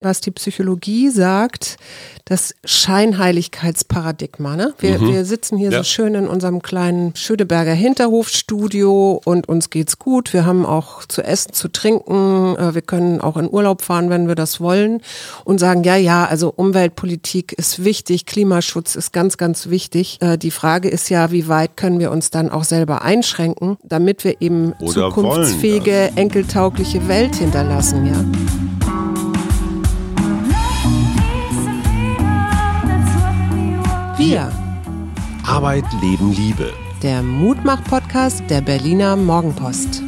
was die Psychologie sagt, das Scheinheiligkeitsparadigma. Ne? Wir, mhm. wir sitzen hier ja. so schön in unserem kleinen Schöneberger Hinterhofstudio und uns geht's gut. Wir haben auch zu essen, zu trinken. Äh, wir können auch in Urlaub fahren, wenn wir das wollen und sagen, ja, ja, also Umweltpolitik ist wichtig, Klimaschutz ist ganz, ganz wichtig. Äh, die Frage ist ja, wie weit können wir uns dann auch selber einschränken, damit wir eben Oder zukunftsfähige, enkeltaugliche Welt hinterlassen, ja. Wir. Arbeit, Leben, Liebe. Der Mutmach-Podcast der Berliner Morgenpost.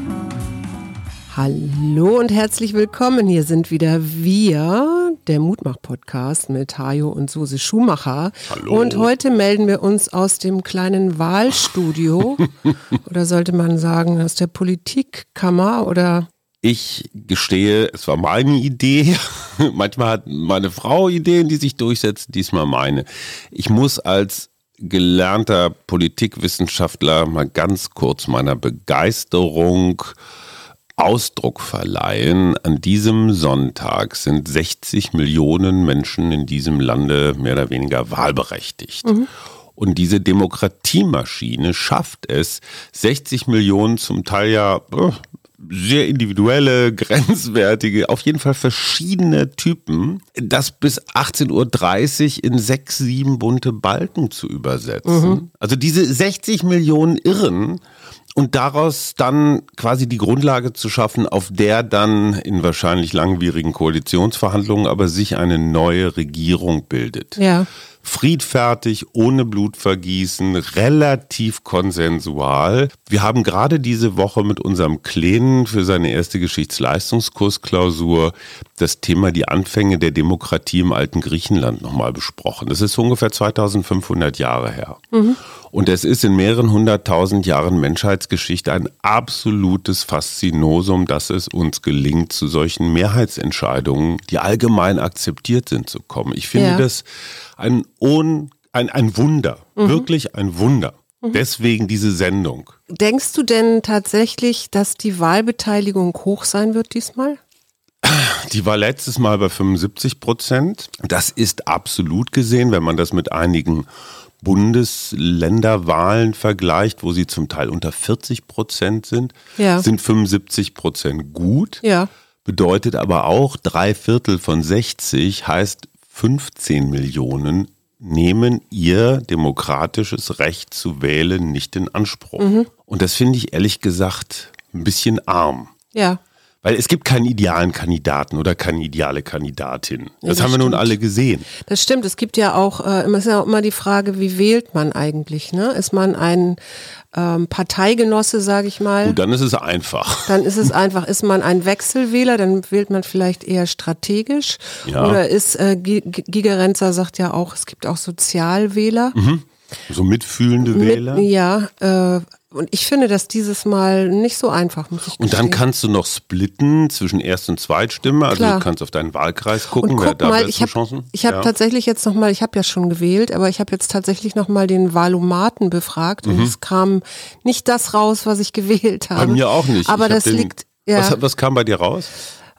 Hallo und herzlich willkommen. Hier sind wieder wir, der Mutmach-Podcast mit Hajo und Suse Schumacher. Hallo. Und heute melden wir uns aus dem kleinen Wahlstudio. oder sollte man sagen, aus der Politikkammer oder ich gestehe, es war meine Idee. Manchmal hat meine Frau Ideen, die sich durchsetzen, diesmal meine. Ich muss als gelernter Politikwissenschaftler mal ganz kurz meiner Begeisterung Ausdruck verleihen. An diesem Sonntag sind 60 Millionen Menschen in diesem Lande mehr oder weniger wahlberechtigt. Mhm. Und diese Demokratiemaschine schafft es, 60 Millionen zum Teil ja äh, sehr individuelle, grenzwertige, auf jeden Fall verschiedene Typen, das bis 18.30 Uhr in sechs, sieben bunte Balken zu übersetzen. Mhm. Also diese 60 Millionen Irren und daraus dann quasi die Grundlage zu schaffen, auf der dann in wahrscheinlich langwierigen Koalitionsverhandlungen aber sich eine neue Regierung bildet. Ja friedfertig, ohne Blutvergießen, relativ konsensual. Wir haben gerade diese Woche mit unserem Kleinen für seine erste Geschichtsleistungskursklausur das Thema die Anfänge der Demokratie im alten Griechenland nochmal besprochen. Das ist ungefähr 2500 Jahre her. Mhm. Und es ist in mehreren hunderttausend Jahren Menschheitsgeschichte ein absolutes Faszinosum, dass es uns gelingt, zu solchen Mehrheitsentscheidungen, die allgemein akzeptiert sind, zu kommen. Ich finde ja. das ein, un, ein, ein Wunder, mhm. wirklich ein Wunder. Mhm. Deswegen diese Sendung. Denkst du denn tatsächlich, dass die Wahlbeteiligung hoch sein wird diesmal? Die war letztes Mal bei 75 Prozent. Das ist absolut gesehen, wenn man das mit einigen Bundesländerwahlen vergleicht, wo sie zum Teil unter 40 Prozent sind, ja. sind 75 Prozent gut. Ja. Bedeutet aber auch, drei Viertel von 60 heißt 15 Millionen nehmen ihr demokratisches Recht zu wählen nicht in Anspruch. Mhm. Und das finde ich ehrlich gesagt ein bisschen arm. Ja. Weil es gibt keinen idealen Kandidaten oder keine ideale Kandidatin. Das, ja, das haben wir nun alle gesehen. Das stimmt. Es gibt ja auch, äh, ist ja auch immer die Frage, wie wählt man eigentlich? Ne? Ist man ein ähm, Parteigenosse, sage ich mal? Gut, dann ist es einfach. Dann ist es einfach. Ist man ein Wechselwähler, dann wählt man vielleicht eher strategisch. Ja. Oder ist, äh, Gigerenzer sagt ja auch, es gibt auch Sozialwähler. Mhm. So mitfühlende Wähler? Mit, ja, äh, und ich finde das dieses Mal nicht so einfach, muss ich Und dann kannst du noch splitten zwischen Erst- und Zweitstimme. Also Klar. du kannst auf deinen Wahlkreis gucken, und guck wer da mal, ich hab, Chancen. Ich habe ja. tatsächlich jetzt nochmal, ich habe ja schon gewählt, aber ich habe jetzt tatsächlich nochmal den Wahlomaten befragt mhm. und es kam nicht das raus, was ich gewählt habe. Bei mir auch nicht. Aber das liegt. Ja. Was, was kam bei dir raus?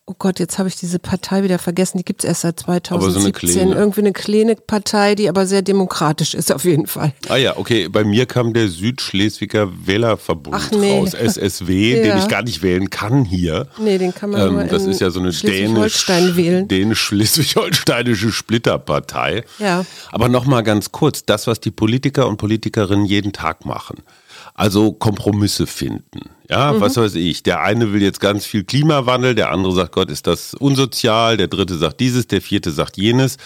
Oh Gott, jetzt habe ich diese Partei wieder vergessen, die gibt es erst seit 2017. So eine Irgendwie eine kleine Partei, die aber sehr demokratisch ist auf jeden Fall. Ah ja, okay, bei mir kam der Südschleswiger Wählerbund Ach, nee. raus, SSW, ja. den ich gar nicht wählen kann hier. Nee, den kann man ähm, nur Das ist ja so eine dänisch, dänisch-schleswig-holsteinische Splitterpartei. Ja. Aber nochmal ganz kurz, das, was die Politiker und Politikerinnen jeden Tag machen. Also Kompromisse finden. Ja, mhm. was weiß ich. Der eine will jetzt ganz viel Klimawandel, der andere sagt, Gott, ist das unsozial, der dritte sagt dieses, der vierte sagt jenes.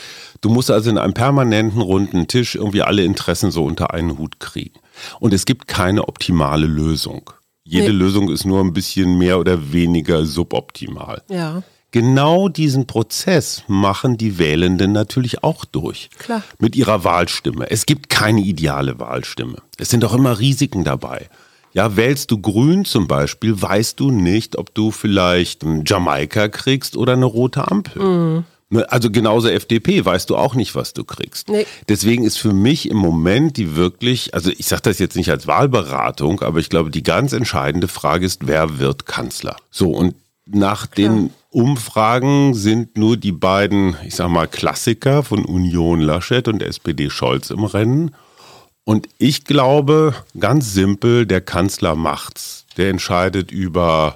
Du musst also in einem permanenten runden Tisch irgendwie alle Interessen so unter einen Hut kriegen. Und es gibt keine optimale Lösung. Jede nee. Lösung ist nur ein bisschen mehr oder weniger suboptimal. Ja. Genau diesen Prozess machen die Wählenden natürlich auch durch. Klar. Mit ihrer Wahlstimme. Es gibt keine ideale Wahlstimme. Es sind auch immer Risiken dabei. Ja, wählst du grün zum Beispiel, weißt du nicht, ob du vielleicht Jamaika kriegst oder eine rote Ampel. Mhm. Also genauso FDP, weißt du auch nicht, was du kriegst. Nee. Deswegen ist für mich im Moment die wirklich, also ich sage das jetzt nicht als Wahlberatung, aber ich glaube, die ganz entscheidende Frage ist, wer wird Kanzler? So, und nach den Umfragen sind nur die beiden, ich sag mal, Klassiker von Union Laschet und SPD Scholz im Rennen. Und ich glaube, ganz simpel, der Kanzler macht's. Der entscheidet über,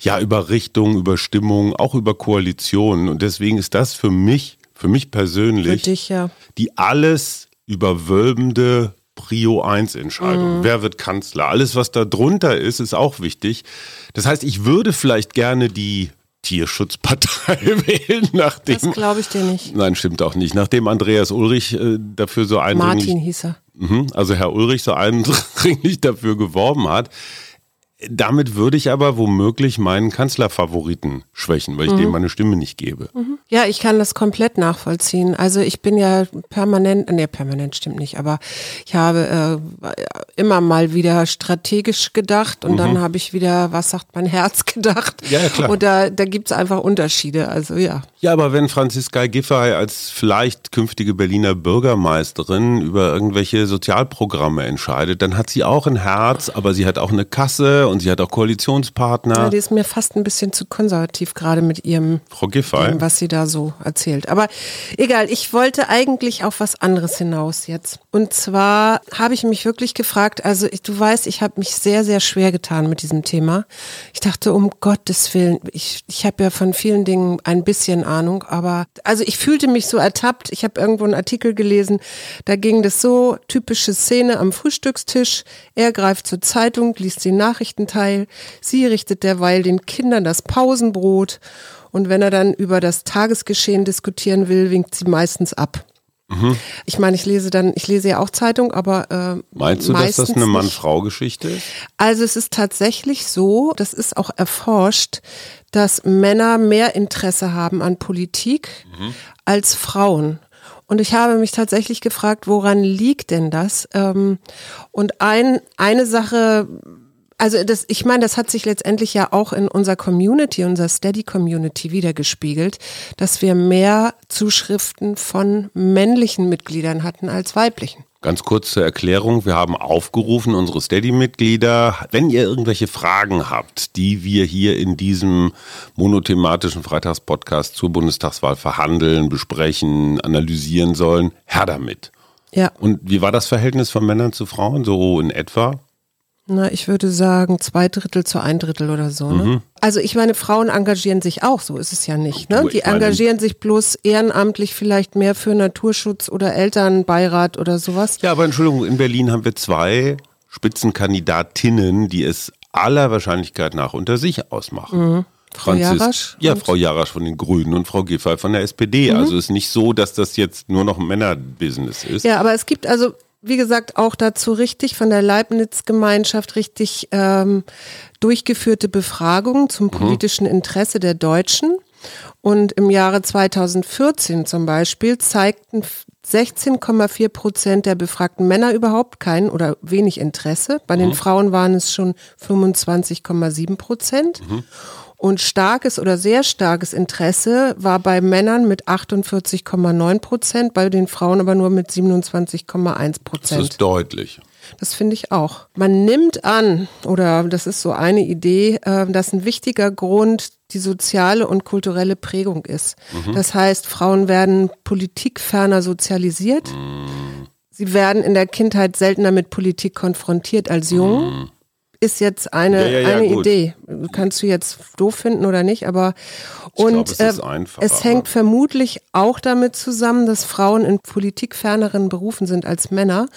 ja, über Richtung, über Stimmung, auch über Koalitionen. Und deswegen ist das für mich, für mich persönlich, für dich, ja. die alles überwölbende Prio 1 Entscheidung. Mhm. Wer wird Kanzler? Alles, was da drunter ist, ist auch wichtig. Das heißt, ich würde vielleicht gerne die Tierschutzpartei wählen, nachdem. Das glaube ich dir nicht. Nein, stimmt auch nicht. Nachdem Andreas Ulrich äh, dafür so eindringlich. Martin hieß er. Mhm, also Herr Ulrich so eindringlich dafür geworben hat. Damit würde ich aber womöglich meinen Kanzlerfavoriten schwächen, weil ich mhm. dem meine Stimme nicht gebe. Mhm. Ja, ich kann das komplett nachvollziehen. Also ich bin ja permanent, nee, permanent stimmt nicht, aber ich habe äh, immer mal wieder strategisch gedacht und mhm. dann habe ich wieder, was sagt mein Herz gedacht. Ja, ja klar. Und da, da gibt es einfach Unterschiede. Also ja. Ja, aber wenn Franziska Giffey als vielleicht künftige Berliner Bürgermeisterin über irgendwelche Sozialprogramme entscheidet, dann hat sie auch ein Herz, aber sie hat auch eine Kasse und sie hat auch Koalitionspartner. Ja, die ist mir fast ein bisschen zu konservativ, gerade mit ihrem, Frau Giffey. was sie da so erzählt. Aber egal, ich wollte eigentlich auf was anderes hinaus jetzt. Und zwar habe ich mich wirklich gefragt, also ich, du weißt, ich habe mich sehr, sehr schwer getan mit diesem Thema. Ich dachte, um Gottes Willen, ich, ich habe ja von vielen Dingen ein bisschen Ahnung, aber also ich fühlte mich so ertappt. Ich habe irgendwo einen Artikel gelesen, da ging das so, typische Szene am Frühstückstisch. Er greift zur Zeitung, liest die Nachrichten Teil. Sie richtet derweil den Kindern das Pausenbrot. Und wenn er dann über das Tagesgeschehen diskutieren will, winkt sie meistens ab. Mhm. Ich meine, ich lese dann, ich lese ja auch Zeitung, aber äh, meinst du, dass das eine Mann-Frau-Geschichte ist? Also es ist tatsächlich so, das ist auch erforscht, dass Männer mehr Interesse haben an Politik mhm. als Frauen. Und ich habe mich tatsächlich gefragt, woran liegt denn das? Ähm, und ein, eine Sache also das, ich meine, das hat sich letztendlich ja auch in unserer Community, unserer Steady-Community wiedergespiegelt, dass wir mehr Zuschriften von männlichen Mitgliedern hatten als weiblichen. Ganz kurz zur Erklärung. Wir haben aufgerufen, unsere Steady-Mitglieder, wenn ihr irgendwelche Fragen habt, die wir hier in diesem monothematischen Freitagspodcast zur Bundestagswahl verhandeln, besprechen, analysieren sollen, her damit. Ja. Und wie war das Verhältnis von Männern zu Frauen so in etwa? Na, ich würde sagen, zwei Drittel zu ein Drittel oder so. Ne? Mhm. Also ich meine, Frauen engagieren sich auch, so ist es ja nicht. Ne? Die engagieren sich bloß ehrenamtlich vielleicht mehr für Naturschutz oder Elternbeirat oder sowas. Ja, aber Entschuldigung, in Berlin haben wir zwei Spitzenkandidatinnen, die es aller Wahrscheinlichkeit nach unter sich ausmachen. Mhm. Frau Franzis, Jarasch? Ja, Frau Jarasch von den Grünen und Frau Giffey von der SPD. Mhm. Also ist nicht so, dass das jetzt nur noch ein Männerbusiness ist. Ja, aber es gibt also wie gesagt, auch dazu richtig von der Leibniz-Gemeinschaft richtig ähm, durchgeführte Befragungen zum mhm. politischen Interesse der Deutschen. Und im Jahre 2014 zum Beispiel zeigten 16,4 Prozent der befragten Männer überhaupt kein oder wenig Interesse. Bei den mhm. Frauen waren es schon 25,7 Prozent. Mhm. Und starkes oder sehr starkes Interesse war bei Männern mit 48,9 Prozent, bei den Frauen aber nur mit 27,1 Prozent. Das ist deutlich. Das finde ich auch. Man nimmt an, oder das ist so eine Idee, äh, dass ein wichtiger Grund die soziale und kulturelle Prägung ist. Mhm. Das heißt, Frauen werden politikferner sozialisiert. Mhm. Sie werden in der Kindheit seltener mit Politik konfrontiert als jung. Mhm ist jetzt eine, ja, ja, ja, eine Idee. Kannst du jetzt doof finden oder nicht, aber und glaub, es, äh, es hängt vermutlich auch damit zusammen, dass Frauen in politikferneren Berufen sind als Männer,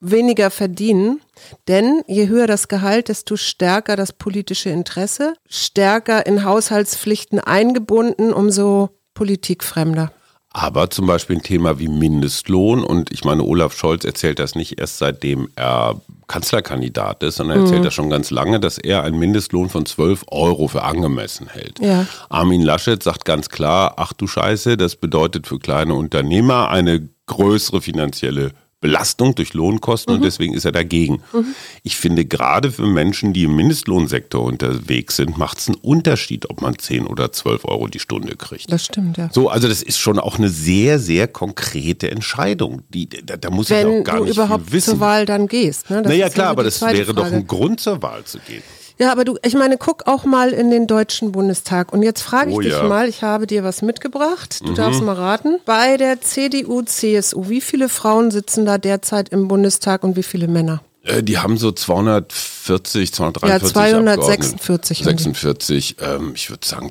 weniger verdienen, denn je höher das Gehalt, desto stärker das politische Interesse, stärker in Haushaltspflichten eingebunden, umso politikfremder. Aber zum Beispiel ein Thema wie Mindestlohn und ich meine, Olaf Scholz erzählt das nicht erst seitdem er Kanzlerkandidat ist, sondern er erzählt mhm. das schon ganz lange, dass er einen Mindestlohn von 12 Euro für angemessen hält. Ja. Armin Laschet sagt ganz klar, ach du Scheiße, das bedeutet für kleine Unternehmer eine größere finanzielle Belastung durch Lohnkosten mhm. und deswegen ist er dagegen. Mhm. Ich finde, gerade für Menschen, die im Mindestlohnsektor unterwegs sind, macht es einen Unterschied, ob man 10 oder 12 Euro die Stunde kriegt. Das stimmt, ja. So, also das ist schon auch eine sehr, sehr konkrete Entscheidung. Die, da, da muss Wenn ich auch gar nicht überhaupt wissen. zur Wahl dann gehst. Ne? naja, klar, aber das wäre Frage. doch ein Grund zur Wahl zu gehen. Ja, aber du, ich meine, guck auch mal in den Deutschen Bundestag. Und jetzt frage ich oh, dich ja. mal, ich habe dir was mitgebracht. Du mhm. darfst mal raten. Bei der CDU, CSU, wie viele Frauen sitzen da derzeit im Bundestag und wie viele Männer? Äh, die haben so 240, 243. Ja, 246. 46, ähm, ich würde sagen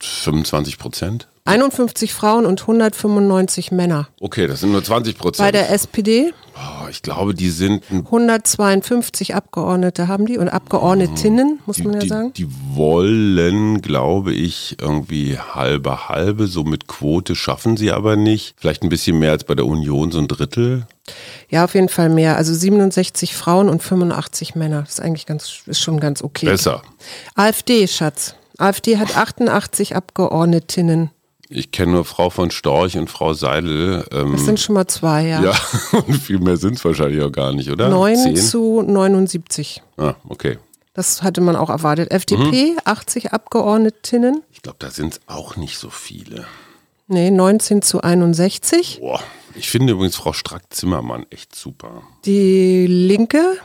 25 Prozent. 51 Frauen und 195 Männer. Okay, das sind nur 20 Prozent. Bei der SPD? Oh, ich glaube, die sind. 152 Abgeordnete haben die und Abgeordnetinnen, muss die, man ja die, sagen. Die wollen, glaube ich, irgendwie halbe halbe. So mit Quote schaffen sie aber nicht. Vielleicht ein bisschen mehr als bei der Union, so ein Drittel. Ja, auf jeden Fall mehr. Also 67 Frauen und 85 Männer. Das ist eigentlich ganz, ist schon ganz okay. Besser. AfD, Schatz. AfD hat 88 Abgeordnetinnen. Ich kenne nur Frau von Storch und Frau Seidel. Ähm, das sind schon mal zwei, ja. Ja, und viel mehr sind es wahrscheinlich auch gar nicht, oder? 9 Zehn? zu 79. Ah, okay. Das hatte man auch erwartet. FDP, mhm. 80 Abgeordnetinnen. Ich glaube, da sind es auch nicht so viele. Nee, 19 zu 61. Boah, ich finde übrigens Frau Strack-Zimmermann echt super. Die Linke?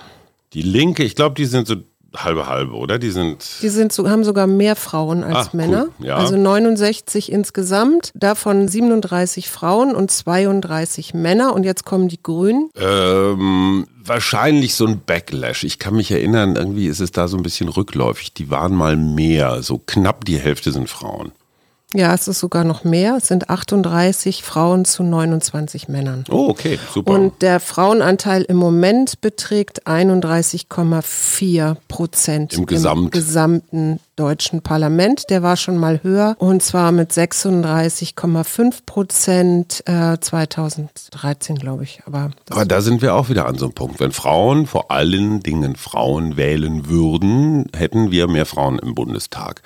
Die Linke, ich glaube, die sind so halbe halbe, oder? Die sind. Die sind so, haben sogar mehr Frauen als Ach, Männer. Cool. Ja. Also 69 insgesamt, davon 37 Frauen und 32 Männer. Und jetzt kommen die Grünen. Ähm, wahrscheinlich so ein Backlash. Ich kann mich erinnern, irgendwie ist es da so ein bisschen rückläufig. Die waren mal mehr, so knapp die Hälfte sind Frauen. Ja, es ist sogar noch mehr. Es sind 38 Frauen zu 29 Männern. Oh, okay, super. Und der Frauenanteil im Moment beträgt 31,4 Prozent im, Gesamt. im gesamten deutschen Parlament. Der war schon mal höher und zwar mit 36,5 Prozent äh, 2013, glaube ich. Aber, Aber da sind wir auch wieder an so einem Punkt. Wenn Frauen, vor allen Dingen Frauen wählen würden, hätten wir mehr Frauen im Bundestag.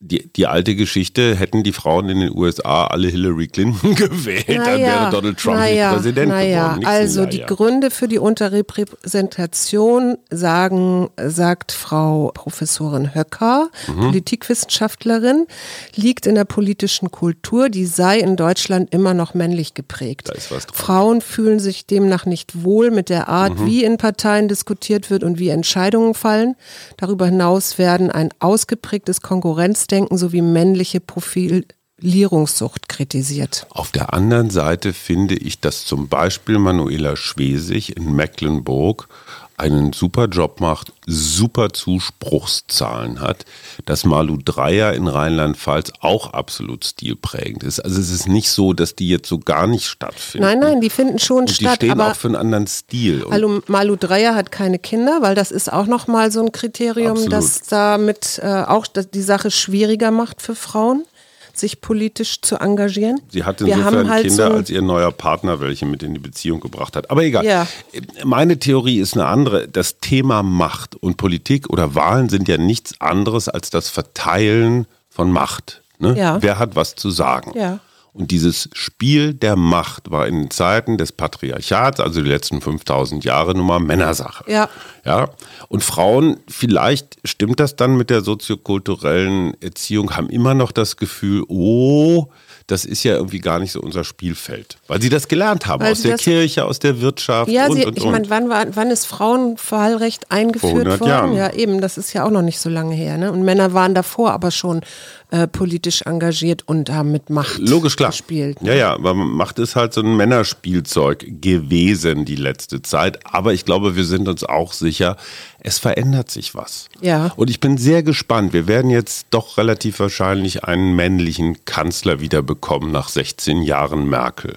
Die, die alte Geschichte, hätten die Frauen in den USA alle Hillary Clinton gewählt, naja, dann wäre Donald Trump naja, nicht Präsident naja, geworden. also die Gründe für die Unterrepräsentation sagen, sagt Frau Professorin Höcker, mhm. Politikwissenschaftlerin, liegt in der politischen Kultur, die sei in Deutschland immer noch männlich geprägt. Frauen fühlen sich demnach nicht wohl mit der Art, mhm. wie in Parteien diskutiert wird und wie Entscheidungen fallen. Darüber hinaus werden ein ausgeprägtes Konkurrenzdenken sowie männliche Profilierungssucht kritisiert. Auf der anderen Seite finde ich, dass zum Beispiel Manuela Schwesig in Mecklenburg einen super Job macht, super Zuspruchszahlen hat, dass Malu Dreier in Rheinland-Pfalz auch absolut stilprägend ist. Also es ist nicht so, dass die jetzt so gar nicht stattfinden. Nein, nein, die finden schon Und statt. Die stehen auch für einen anderen Stil. Malu, Malu Dreier hat keine Kinder, weil das ist auch nochmal so ein Kriterium, absolut. das damit äh, auch die Sache schwieriger macht für Frauen sich politisch zu engagieren. Sie hat insofern halt Kinder, so als ihr neuer Partner welche mit in die Beziehung gebracht hat. Aber egal. Ja. Meine Theorie ist eine andere. Das Thema Macht und Politik oder Wahlen sind ja nichts anderes als das Verteilen von Macht. Ne? Ja. Wer hat was zu sagen? Ja. Und dieses Spiel der Macht war in den Zeiten des Patriarchats, also die letzten 5000 Jahre, nun mal Männersache. Ja. Ja. Und Frauen, vielleicht stimmt das dann mit der soziokulturellen Erziehung, haben immer noch das Gefühl, oh, das ist ja irgendwie gar nicht so unser Spielfeld. Weil sie das gelernt haben, Weil aus der Kirche, aus der Wirtschaft ja, und, sie, und, ich meine, wann, wann ist Frauenwahlrecht eingeführt worden? Jahren. Ja, eben, das ist ja auch noch nicht so lange her. Ne? Und Männer waren davor aber schon äh, politisch engagiert und haben mit Macht Logisch, klar. gespielt. Ja, ja, aber Macht ist halt so ein Männerspielzeug gewesen die letzte Zeit. Aber ich glaube, wir sind uns auch sicher, es verändert sich was. Ja. Und ich bin sehr gespannt. Wir werden jetzt doch relativ wahrscheinlich einen männlichen Kanzler wieder bekommen nach 16 Jahren Merkel.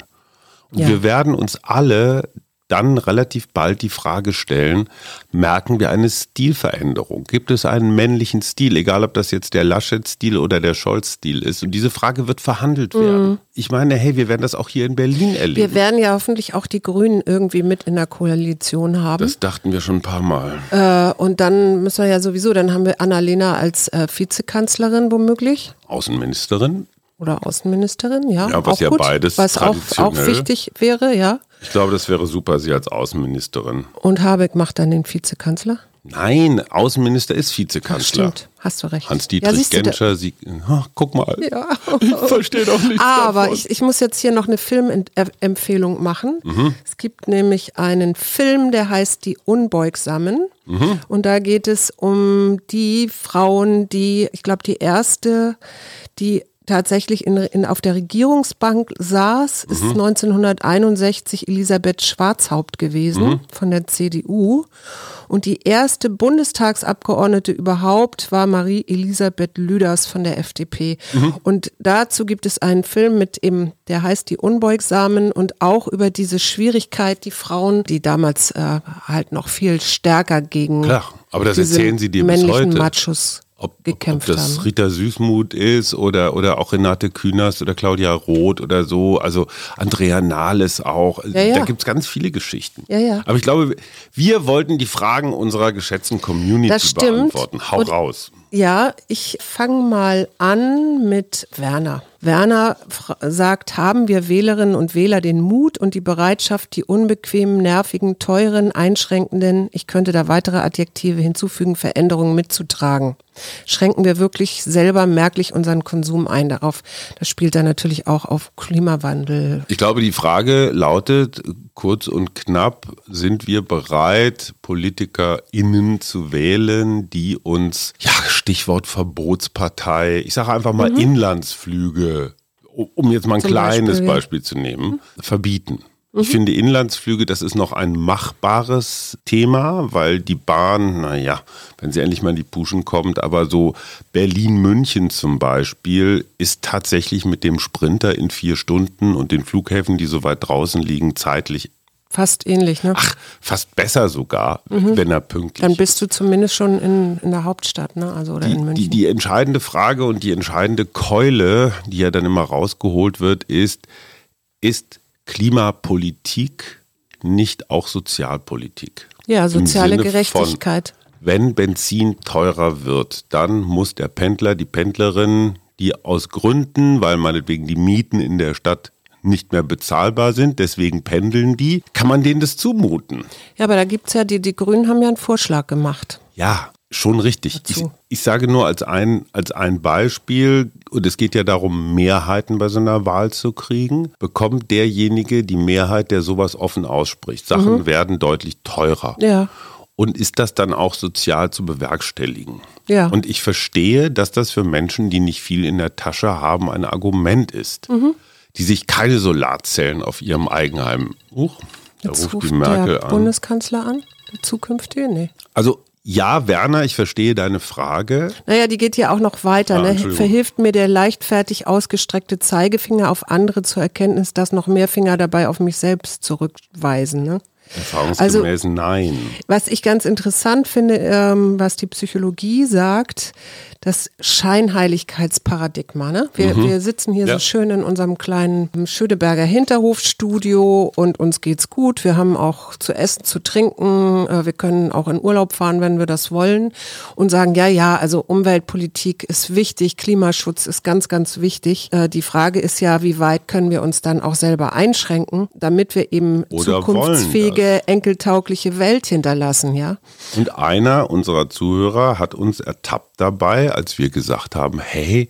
Und ja. wir werden uns alle dann relativ bald die Frage stellen, merken wir eine Stilveränderung? Gibt es einen männlichen Stil, egal ob das jetzt der Laschet-Stil oder der Scholz-Stil ist? Und diese Frage wird verhandelt werden. Mhm. Ich meine, hey, wir werden das auch hier in Berlin erleben. Wir werden ja hoffentlich auch die Grünen irgendwie mit in der Koalition haben. Das dachten wir schon ein paar Mal. Äh, und dann müssen wir ja sowieso, dann haben wir Annalena als äh, Vizekanzlerin womöglich. Außenministerin. Oder Außenministerin, ja. Ja, was auch ja gut, beides Was auch, auch wichtig wäre, ja. Ich glaube, das wäre super, sie als Außenministerin. Und Habeck macht dann den Vizekanzler? Nein, Außenminister ist Vizekanzler. Ach, stimmt, hast du recht. Hans-Dietrich ja, Genscher, sie, oh, guck mal, ja. ich verstehe doch nichts Aber davon. Ich, ich muss jetzt hier noch eine Filmempfehlung machen. Mhm. Es gibt nämlich einen Film, der heißt Die Unbeugsamen. Mhm. Und da geht es um die Frauen, die, ich glaube, die erste, die tatsächlich in, in, auf der Regierungsbank saß, ist mhm. 1961 Elisabeth Schwarzhaupt gewesen mhm. von der CDU. Und die erste Bundestagsabgeordnete überhaupt war Marie Elisabeth Lüders von der FDP. Mhm. Und dazu gibt es einen Film mit eben, der heißt Die Unbeugsamen und auch über diese Schwierigkeit, die Frauen, die damals äh, halt noch viel stärker gegen Klar, aber das erzählen sie dir bis heute. Machos ob, gekämpft ob das haben. Rita Süßmuth ist oder, oder auch Renate Künast oder Claudia Roth oder so, also Andrea Nahles auch. Ja, ja. Da gibt es ganz viele Geschichten. Ja. Aber ich glaube, wir wollten die Fragen unserer geschätzten Community das stimmt. beantworten. Hau Und, raus. Ja, ich fange mal an mit Werner. Werner sagt, haben wir Wählerinnen und Wähler den Mut und die Bereitschaft, die unbequemen, nervigen, teuren, einschränkenden, ich könnte da weitere Adjektive hinzufügen, Veränderungen mitzutragen? Schränken wir wirklich selber merklich unseren Konsum ein darauf? Das spielt dann natürlich auch auf Klimawandel. Ich glaube, die Frage lautet kurz und knapp, sind wir bereit, PolitikerInnen zu wählen, die uns, ja, Stichwort Verbotspartei, ich sage einfach mal mhm. Inlandsflüge, um jetzt mal ein Zum kleines Beispiel, Beispiel zu nehmen, mhm. verbieten. Ich mhm. finde Inlandsflüge, das ist noch ein machbares Thema, weil die Bahn, naja, wenn sie endlich mal in die Puschen kommt, aber so Berlin-München zum Beispiel ist tatsächlich mit dem Sprinter in vier Stunden und den Flughäfen, die so weit draußen liegen, zeitlich Fast ähnlich, ne? Ach, fast besser sogar, mhm. wenn er pünktlich Dann bist du zumindest schon in, in der Hauptstadt, ne? Also oder die, in München. Die, die entscheidende Frage und die entscheidende Keule, die ja dann immer rausgeholt wird, ist, ist Klimapolitik nicht auch Sozialpolitik? Ja, soziale Gerechtigkeit. Von, wenn Benzin teurer wird, dann muss der Pendler, die Pendlerin, die aus Gründen, weil meinetwegen die Mieten in der Stadt nicht mehr bezahlbar sind, deswegen pendeln die, kann man denen das zumuten. Ja, aber da gibt es ja, die, die Grünen haben ja einen Vorschlag gemacht. Ja, schon richtig. Ich, ich, sage nur als ein, als ein Beispiel, und es geht ja darum, Mehrheiten bei so einer Wahl zu kriegen, bekommt derjenige die Mehrheit, der sowas offen ausspricht. Sachen mhm. werden deutlich teurer. Ja. Und ist das dann auch sozial zu bewerkstelligen? Ja. Und ich verstehe, dass das für Menschen, die nicht viel in der Tasche haben, ein Argument ist. Mhm die sich keine Solarzellen auf ihrem Eigenheim. Huch, da Jetzt ruft, ruft die Merkel der an. Bundeskanzler an, der zukünftige? Nee. Also ja, Werner, ich verstehe deine Frage. Naja, die geht ja auch noch weiter. Ah, ne? Verhilft mir der leichtfertig ausgestreckte Zeigefinger auf andere zur Erkenntnis, dass noch mehr Finger dabei auf mich selbst zurückweisen. Ne? Erfahrungsgemäß also, nein. Was ich ganz interessant finde, ähm, was die Psychologie sagt, das Scheinheiligkeitsparadigma. Ne? Wir, mhm. wir sitzen hier ja. so schön in unserem kleinen Schöneberger Hinterhofstudio und uns geht's gut. Wir haben auch zu essen, zu trinken. Äh, wir können auch in Urlaub fahren, wenn wir das wollen und sagen, ja, ja, also Umweltpolitik ist wichtig, Klimaschutz ist ganz, ganz wichtig. Äh, die Frage ist ja, wie weit können wir uns dann auch selber einschränken, damit wir eben Oder zukunftsfähige, enkeltaugliche Welt hinterlassen, ja? Und einer unserer Zuhörer hat uns ertappt dabei, als wir gesagt haben, hey,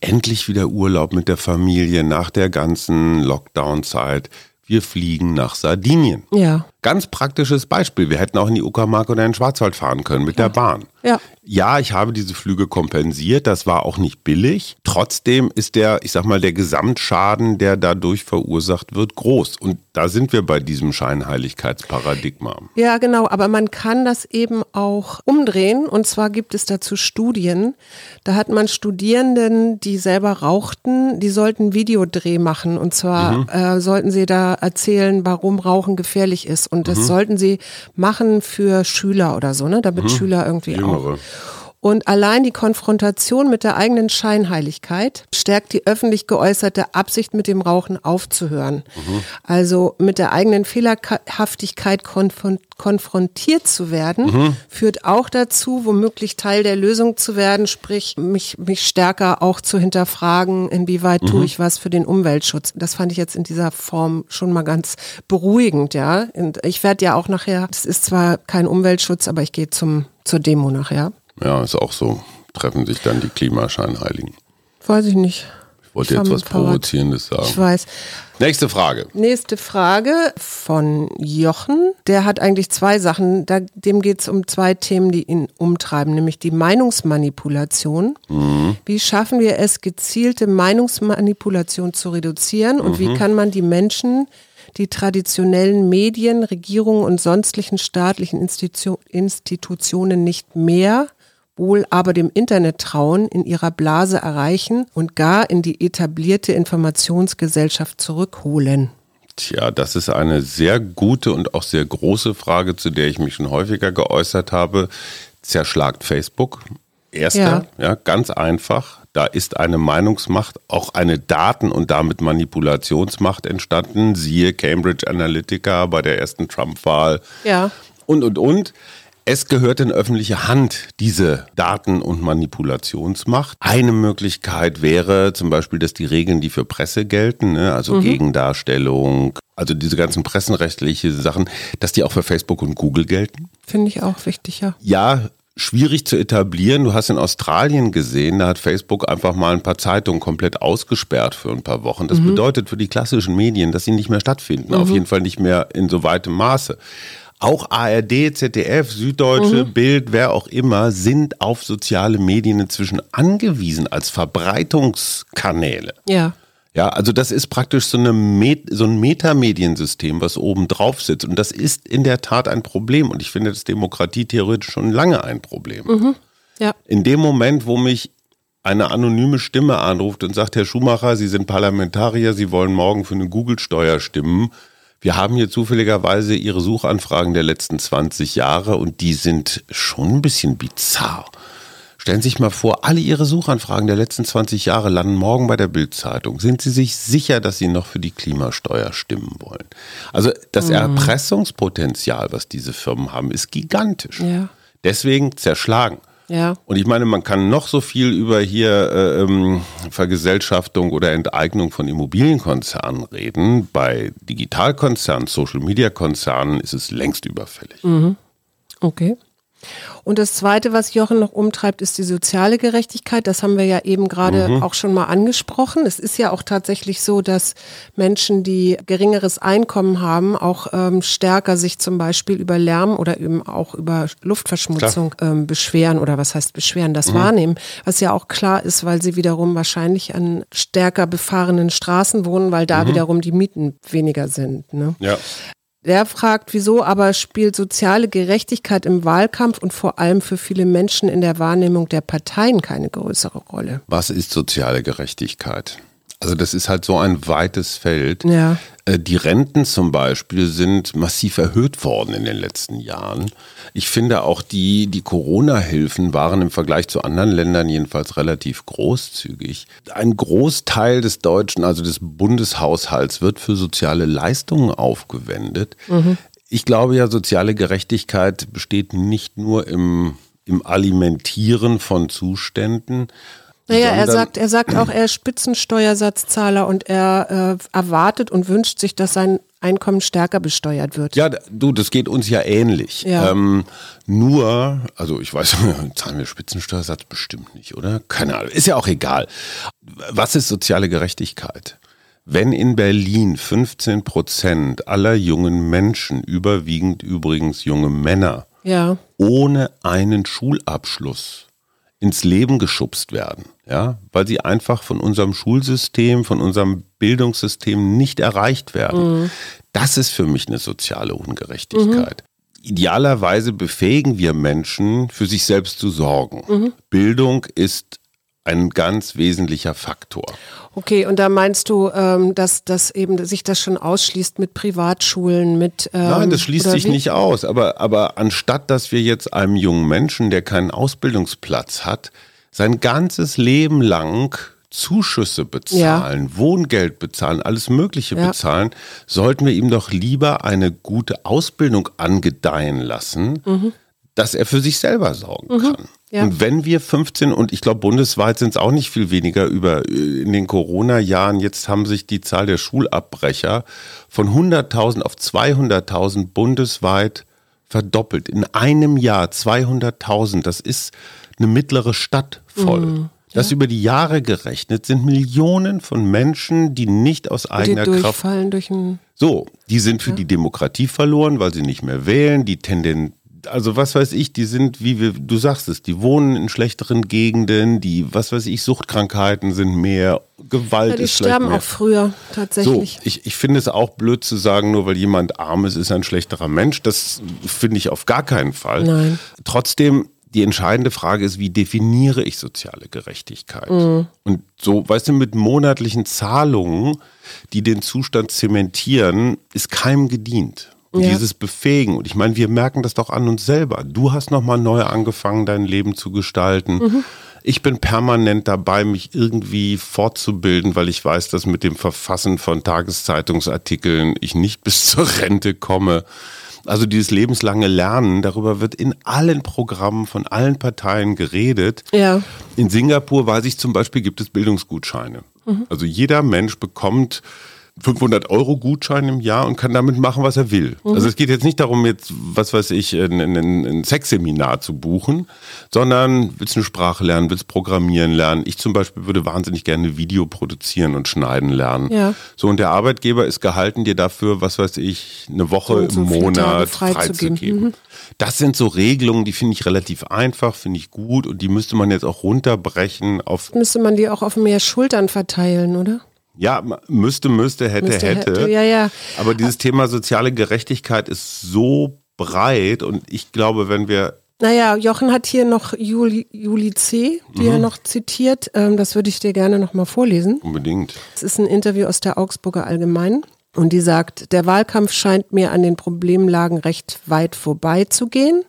endlich wieder Urlaub mit der Familie nach der ganzen Lockdown-Zeit. Wir fliegen nach Sardinien. Ja. Ganz praktisches Beispiel. Wir hätten auch in die Uckermark oder in den Schwarzwald fahren können mit der Bahn. Ja. Ja, ich habe diese Flüge kompensiert. Das war auch nicht billig. Trotzdem ist der, ich sag mal, der Gesamtschaden, der dadurch verursacht wird, groß. Und da sind wir bei diesem Scheinheiligkeitsparadigma. Ja, genau. Aber man kann das eben auch umdrehen. Und zwar gibt es dazu Studien. Da hat man Studierenden, die selber rauchten, die sollten Videodreh machen. Und zwar mhm. äh, sollten sie da erzählen, warum Rauchen gefährlich ist. Und das mhm. sollten sie machen für Schüler oder so, ne? damit mhm. Schüler irgendwie Jüngere. auch. Und allein die Konfrontation mit der eigenen Scheinheiligkeit stärkt die öffentlich geäußerte Absicht, mit dem Rauchen aufzuhören. Mhm. Also mit der eigenen Fehlerhaftigkeit konfrontiert zu werden, mhm. führt auch dazu, womöglich Teil der Lösung zu werden, sprich mich, mich stärker auch zu hinterfragen, inwieweit mhm. tue ich was für den Umweltschutz. Das fand ich jetzt in dieser Form schon mal ganz beruhigend, ja. Und ich werde ja auch nachher, das ist zwar kein Umweltschutz, aber ich gehe zum zur Demo nachher. Ja, ist auch so. Treffen sich dann die Klimascheinheiligen. Weiß ich nicht. Ich wollte jetzt was Provozierendes sagen. Ich weiß. Nächste Frage. Nächste Frage von Jochen. Der hat eigentlich zwei Sachen. Da, dem geht es um zwei Themen, die ihn umtreiben, nämlich die Meinungsmanipulation. Mhm. Wie schaffen wir es, gezielte Meinungsmanipulation zu reduzieren und mhm. wie kann man die Menschen, die traditionellen Medien, Regierungen und sonstlichen staatlichen Institu Institutionen nicht mehr wohl aber dem Internet trauen, in ihrer Blase erreichen und gar in die etablierte Informationsgesellschaft zurückholen? Tja, das ist eine sehr gute und auch sehr große Frage, zu der ich mich schon häufiger geäußert habe. Zerschlagt Facebook. Erster, ja, ja ganz einfach. Da ist eine Meinungsmacht, auch eine Daten- und damit Manipulationsmacht entstanden. Siehe Cambridge Analytica bei der ersten Trump-Wahl. Ja. Und, und, und. Es gehört in öffentliche Hand, diese Daten- und Manipulationsmacht. Eine Möglichkeit wäre zum Beispiel, dass die Regeln, die für Presse gelten, ne, also mhm. Gegendarstellung, also diese ganzen pressenrechtliche Sachen, dass die auch für Facebook und Google gelten. Finde ich auch wichtig, ja. Ja, schwierig zu etablieren. Du hast in Australien gesehen, da hat Facebook einfach mal ein paar Zeitungen komplett ausgesperrt für ein paar Wochen. Das mhm. bedeutet für die klassischen Medien, dass sie nicht mehr stattfinden, mhm. auf jeden Fall nicht mehr in so weitem Maße. Auch ARD, ZDF, Süddeutsche, mhm. Bild, wer auch immer, sind auf soziale Medien inzwischen angewiesen als Verbreitungskanäle. Ja. Ja, also das ist praktisch so, eine Met so ein Metamediensystem, was oben drauf sitzt. Und das ist in der Tat ein Problem. Und ich finde das Demokratie theoretisch schon lange ein Problem. Mhm. Ja. In dem Moment, wo mich eine anonyme Stimme anruft und sagt, Herr Schumacher, Sie sind Parlamentarier, Sie wollen morgen für eine Google-Steuer stimmen, wir haben hier zufälligerweise Ihre Suchanfragen der letzten 20 Jahre und die sind schon ein bisschen bizarr. Stellen Sie sich mal vor, alle Ihre Suchanfragen der letzten 20 Jahre landen morgen bei der Bildzeitung. Sind Sie sich sicher, dass Sie noch für die Klimasteuer stimmen wollen? Also das mhm. Erpressungspotenzial, was diese Firmen haben, ist gigantisch. Ja. Deswegen zerschlagen. Ja. Und ich meine, man kann noch so viel über hier äh, ähm, Vergesellschaftung oder Enteignung von Immobilienkonzernen reden. Bei Digitalkonzernen, Social-Media-Konzernen ist es längst überfällig. Mhm. Okay. Und das Zweite, was Jochen noch umtreibt, ist die soziale Gerechtigkeit. Das haben wir ja eben gerade mhm. auch schon mal angesprochen. Es ist ja auch tatsächlich so, dass Menschen, die geringeres Einkommen haben, auch ähm, stärker sich zum Beispiel über Lärm oder eben auch über Luftverschmutzung ähm, beschweren oder was heißt beschweren, das mhm. wahrnehmen. Was ja auch klar ist, weil sie wiederum wahrscheinlich an stärker befahrenen Straßen wohnen, weil da mhm. wiederum die Mieten weniger sind. Ne? Ja. Der fragt, wieso aber spielt soziale Gerechtigkeit im Wahlkampf und vor allem für viele Menschen in der Wahrnehmung der Parteien keine größere Rolle? Was ist soziale Gerechtigkeit? Also das ist halt so ein weites Feld. Ja. Äh, die Renten zum Beispiel sind massiv erhöht worden in den letzten Jahren. Ich finde auch die, die Corona-Hilfen waren im Vergleich zu anderen Ländern jedenfalls relativ großzügig. Ein Großteil des deutschen, also des Bundeshaushalts wird für soziale Leistungen aufgewendet. Mhm. Ich glaube ja, soziale Gerechtigkeit besteht nicht nur im, im Alimentieren von Zuständen, naja, er sagt, er sagt auch, er ist Spitzensteuersatzzahler und er äh, erwartet und wünscht sich, dass sein Einkommen stärker besteuert wird. Ja, du, das geht uns ja ähnlich. Ja. Ähm, nur, also ich weiß, zahlen wir Spitzensteuersatz bestimmt nicht, oder? Keine Ahnung, ist ja auch egal. Was ist soziale Gerechtigkeit? Wenn in Berlin 15 Prozent aller jungen Menschen, überwiegend übrigens junge Männer, ja. ohne einen Schulabschluss ins Leben geschubst werden, ja, weil sie einfach von unserem Schulsystem, von unserem Bildungssystem nicht erreicht werden. Mhm. Das ist für mich eine soziale Ungerechtigkeit. Mhm. Idealerweise befähigen wir Menschen, für sich selbst zu sorgen. Mhm. Bildung ist ein ganz wesentlicher Faktor. Okay, und da meinst du, ähm, dass, dass eben sich das schon ausschließt mit Privatschulen, mit ähm, Nein, das schließt sich wie? nicht aus. Aber, aber anstatt dass wir jetzt einem jungen Menschen, der keinen Ausbildungsplatz hat, sein ganzes Leben lang Zuschüsse bezahlen, ja. Wohngeld bezahlen, alles Mögliche ja. bezahlen, sollten wir ihm doch lieber eine gute Ausbildung angedeihen lassen, mhm. dass er für sich selber sorgen mhm. kann. Ja. Und wenn wir 15, und ich glaube, bundesweit sind es auch nicht viel weniger über äh, in den Corona-Jahren, jetzt haben sich die Zahl der Schulabbrecher von 100.000 auf 200.000 bundesweit verdoppelt. In einem Jahr 200.000. Das ist eine mittlere Stadt voll. Mhm. Das ja. über die Jahre gerechnet sind Millionen von Menschen, die nicht aus eigener die Kraft. Durch ein so, die sind für ja. die Demokratie verloren, weil sie nicht mehr wählen. Die Tendenz, also was weiß ich, die sind, wie wir, du sagst es, die wohnen in schlechteren Gegenden, die, was weiß ich, Suchtkrankheiten sind mehr, Gewalt ja, die ist sterben mehr. auch früher, tatsächlich. So, ich, ich finde es auch blöd zu sagen, nur weil jemand arm ist, ist er ein schlechterer Mensch. Das finde ich auf gar keinen Fall. Nein. Trotzdem die entscheidende Frage ist, wie definiere ich soziale Gerechtigkeit? Mhm. Und so, weißt du, mit monatlichen Zahlungen, die den Zustand zementieren, ist keinem gedient. Und ja. dieses Befähigen. Und ich meine, wir merken das doch an uns selber. Du hast nochmal neu angefangen, dein Leben zu gestalten. Mhm. Ich bin permanent dabei, mich irgendwie fortzubilden, weil ich weiß, dass mit dem Verfassen von Tageszeitungsartikeln ich nicht bis zur Rente komme. Also dieses lebenslange Lernen, darüber wird in allen Programmen von allen Parteien geredet. Ja. In Singapur weiß ich zum Beispiel, gibt es Bildungsgutscheine. Mhm. Also jeder Mensch bekommt 500 Euro Gutschein im Jahr und kann damit machen, was er will. Mhm. Also es geht jetzt nicht darum, jetzt, was weiß ich, ein, ein, ein Sexseminar zu buchen, sondern willst eine Sprache lernen, willst programmieren lernen. Ich zum Beispiel würde wahnsinnig gerne Video produzieren und schneiden lernen. Ja. So, und der Arbeitgeber ist gehalten, dir dafür, was weiß ich, eine Woche so im Monat freizugeben. Frei mhm. Das sind so Regelungen, die finde ich relativ einfach, finde ich gut und die müsste man jetzt auch runterbrechen auf. Müsste man die auch auf mehr Schultern verteilen, oder? Ja, müsste, müsste, hätte, müsste, hätte. hätte. Ja, ja. Aber dieses Thema soziale Gerechtigkeit ist so breit und ich glaube, wenn wir naja, Jochen hat hier noch Juli, Juli C., die mhm. er noch zitiert. Ähm, das würde ich dir gerne nochmal vorlesen. Unbedingt. Es ist ein Interview aus der Augsburger Allgemeinen. Und die sagt, der Wahlkampf scheint mir an den Problemlagen recht weit vorbeizugehen.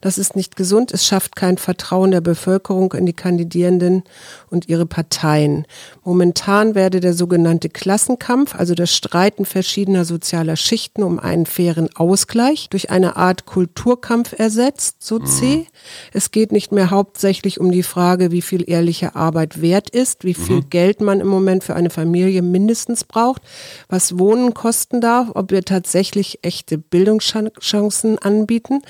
Das ist nicht gesund. Es schafft kein Vertrauen der Bevölkerung in die Kandidierenden und ihre Parteien. Momentan werde der sogenannte Klassenkampf, also das Streiten verschiedener sozialer Schichten um einen fairen Ausgleich, durch eine Art Kulturkampf ersetzt, so C. Es geht nicht mehr hauptsächlich um die Frage, wie viel ehrliche Arbeit wert ist, wie viel mhm. Geld man im Moment für eine Familie mindestens braucht, was Wohnen kosten darf, ob wir tatsächlich echte Bildungschancen anbieten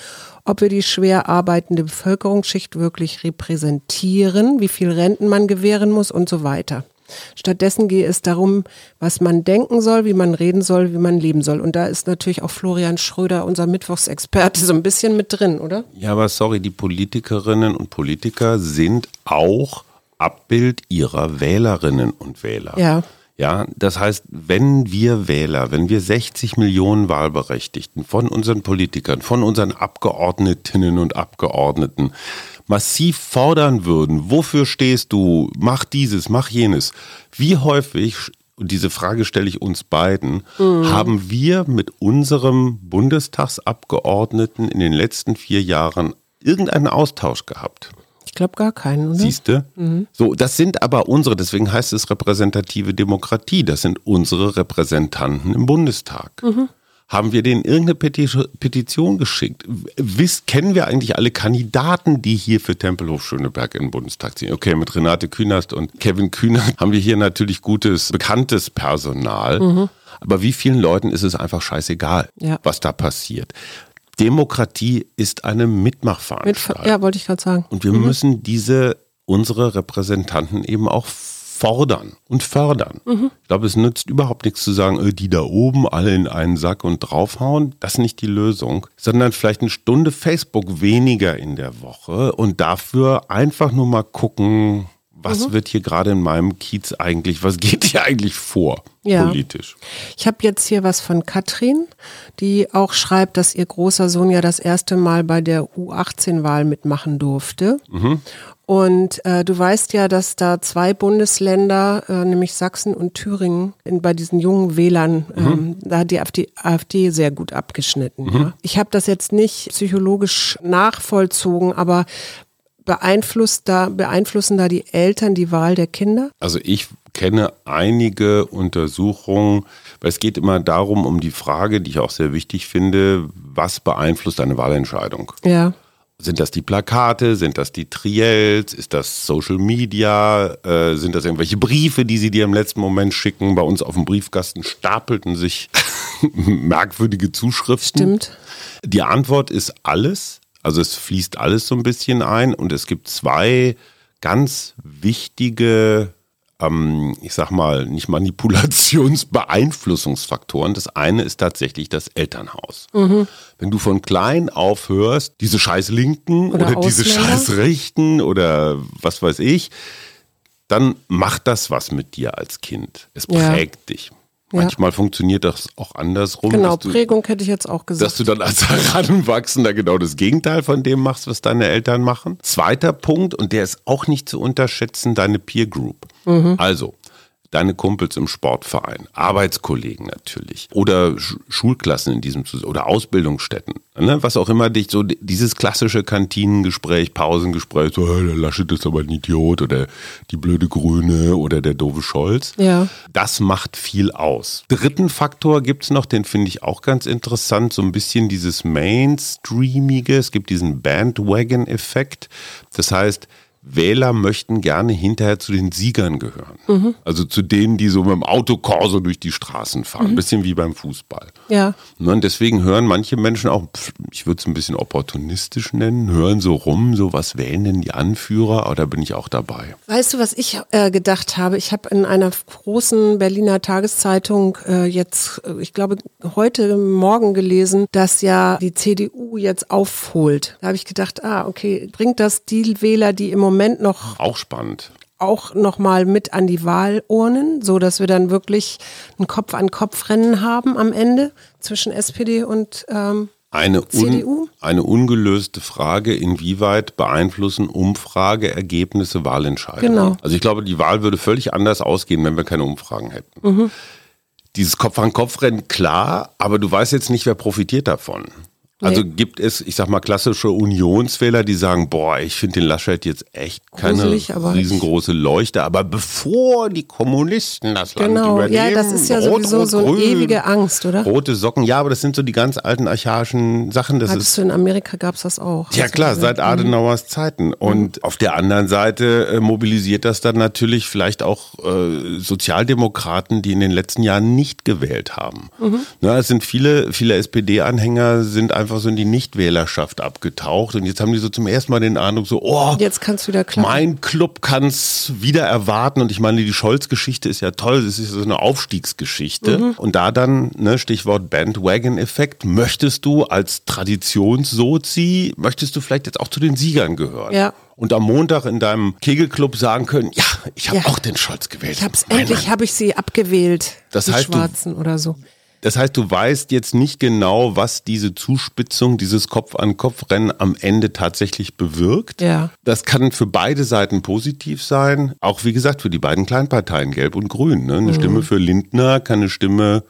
ob wir die schwer arbeitende Bevölkerungsschicht wirklich repräsentieren, wie viel Renten man gewähren muss und so weiter. Stattdessen gehe es darum, was man denken soll, wie man reden soll, wie man leben soll. Und da ist natürlich auch Florian Schröder, unser Mittwochsexperte, so ein bisschen mit drin, oder? Ja, aber sorry, die Politikerinnen und Politiker sind auch Abbild ihrer Wählerinnen und Wähler. Ja. Ja, das heißt, wenn wir Wähler, wenn wir 60 Millionen Wahlberechtigten von unseren Politikern, von unseren Abgeordnetinnen und Abgeordneten massiv fordern würden, wofür stehst du, mach dieses, mach jenes, wie häufig, und diese Frage stelle ich uns beiden, mhm. haben wir mit unserem Bundestagsabgeordneten in den letzten vier Jahren irgendeinen Austausch gehabt? Ich glaube gar keinen, oder? Siehst du? Mhm. So, das sind aber unsere, deswegen heißt es repräsentative Demokratie. Das sind unsere Repräsentanten im Bundestag. Mhm. Haben wir denen irgendeine Petition geschickt? Wisst, kennen wir eigentlich alle Kandidaten, die hier für Tempelhof Schöneberg in den Bundestag ziehen? Okay, mit Renate Künast und Kevin Kühnert haben wir hier natürlich gutes, bekanntes Personal. Mhm. Aber wie vielen Leuten ist es einfach scheißegal, ja. was da passiert? Demokratie ist eine Mitmachveranstaltung. ja, wollte ich gerade sagen. Und wir mhm. müssen diese, unsere Repräsentanten eben auch fordern und fördern. Mhm. Ich glaube, es nützt überhaupt nichts zu sagen, äh, die da oben alle in einen Sack und draufhauen. Das ist nicht die Lösung, sondern vielleicht eine Stunde Facebook weniger in der Woche und dafür einfach nur mal gucken, was mhm. wird hier gerade in meinem Kiez eigentlich, was geht hier eigentlich vor ja. politisch? Ich habe jetzt hier was von Katrin, die auch schreibt, dass ihr großer Sohn ja das erste Mal bei der U18-Wahl mitmachen durfte. Mhm. Und äh, du weißt ja, dass da zwei Bundesländer, äh, nämlich Sachsen und Thüringen, in, bei diesen jungen Wählern, mhm. ähm, da hat die AfD, AfD sehr gut abgeschnitten. Mhm. Ja. Ich habe das jetzt nicht psychologisch nachvollzogen, aber beeinflusst da, beeinflussen da die Eltern die Wahl der Kinder? Also ich kenne einige Untersuchungen, weil es geht immer darum, um die Frage, die ich auch sehr wichtig finde, was beeinflusst eine Wahlentscheidung? Ja. Sind das die Plakate? Sind das die Triels? Ist das Social Media? Äh, sind das irgendwelche Briefe, die sie dir im letzten Moment schicken? Bei uns auf dem Briefkasten stapelten sich merkwürdige Zuschriften. Stimmt. Die Antwort ist alles. Also es fließt alles so ein bisschen ein und es gibt zwei ganz wichtige ähm, ich sag mal, nicht Manipulationsbeeinflussungsfaktoren. Das eine ist tatsächlich das Elternhaus. Mhm. Wenn du von klein auf hörst, diese scheiß Linken oder, oder diese scheiß Rechten oder was weiß ich, dann macht das was mit dir als Kind. Es prägt ja. dich. Manchmal ja. funktioniert das auch andersrum. Genau, du, Prägung hätte ich jetzt auch gesagt. Dass du dann als Heranwachsender genau das Gegenteil von dem machst, was deine Eltern machen. Zweiter Punkt, und der ist auch nicht zu unterschätzen, deine Peer Group. Mhm. Also, deine Kumpels im Sportverein, Arbeitskollegen natürlich oder Schulklassen in diesem oder Ausbildungsstätten, ne? was auch immer dich so dieses klassische Kantinengespräch, Pausengespräch, so der Laschet ist aber ein Idiot oder die blöde Grüne oder der doofe Scholz. Ja. Das macht viel aus. Dritten Faktor gibt's noch, den finde ich auch ganz interessant, so ein bisschen dieses Mainstreamige. Es gibt diesen Bandwagon-Effekt. Das heißt, Wähler möchten gerne hinterher zu den Siegern gehören. Mhm. Also zu denen, die so mit dem Autokorso durch die Straßen fahren. Mhm. Bisschen wie beim Fußball. Ja. Ne, und deswegen hören manche Menschen auch, ich würde es ein bisschen opportunistisch nennen, hören so rum, so was wählen denn die Anführer? Oder bin ich auch dabei? Weißt du, was ich äh, gedacht habe? Ich habe in einer großen Berliner Tageszeitung äh, jetzt, äh, ich glaube, heute Morgen gelesen, dass ja die CDU jetzt aufholt. Da habe ich gedacht, ah, okay, bringt das die Wähler, die im Moment Moment noch. Auch spannend. Auch nochmal mit an die Wahlurnen, so dass wir dann wirklich ein Kopf-an-Kopf-Rennen haben am Ende zwischen SPD und ähm, eine, un, eine ungelöste Frage, inwieweit beeinflussen Umfrageergebnisse Wahlentscheidungen? Genau. Also ich glaube, die Wahl würde völlig anders ausgehen, wenn wir keine Umfragen hätten. Mhm. Dieses Kopf-an-Kopf-Rennen, klar, aber du weißt jetzt nicht, wer profitiert davon. Also nee. gibt es, ich sag mal, klassische Unionswähler, die sagen, boah, ich finde den Laschet jetzt echt keine Gruselig, riesengroße Leuchte, aber bevor die Kommunisten das Land genau. übernehmen, ja, das ist ja rot, sowieso rot, so eine grün, ewige Angst, oder? Rote Socken, ja, aber das sind so die ganz alten archaischen Sachen. Das Hattest ist, du in Amerika gab's das auch? Ja klar, seit Adenauers mhm. Zeiten. Und mhm. auf der anderen Seite äh, mobilisiert das dann natürlich vielleicht auch äh, Sozialdemokraten, die in den letzten Jahren nicht gewählt haben. Mhm. Na, es sind viele, viele SPD-Anhänger sind einfach einfach so in die Nichtwählerschaft abgetaucht und jetzt haben die so zum ersten Mal den Eindruck so, oh, jetzt kannst wieder klappen. Mein Club kann es wieder erwarten und ich meine, die Scholz-Geschichte ist ja toll, es ist so eine Aufstiegsgeschichte mhm. und da dann, ne, Stichwort Bandwagon-Effekt, möchtest du als Traditionssozi, möchtest du vielleicht jetzt auch zu den Siegern gehören? Ja und am Montag in deinem Kegelclub sagen können, ja, ich habe ja. auch den Scholz gewählt. Ich hab's endlich habe ich sie abgewählt. Das die heißt, Schwarzen oder so. Das heißt, du weißt jetzt nicht genau, was diese Zuspitzung, dieses Kopf-an-Kopf-Rennen am Ende tatsächlich bewirkt. Ja. Das kann für beide Seiten positiv sein. Auch wie gesagt, für die beiden Kleinparteien, Gelb und Grün. Ne? Eine mhm. Stimme für Lindner kann eine Stimme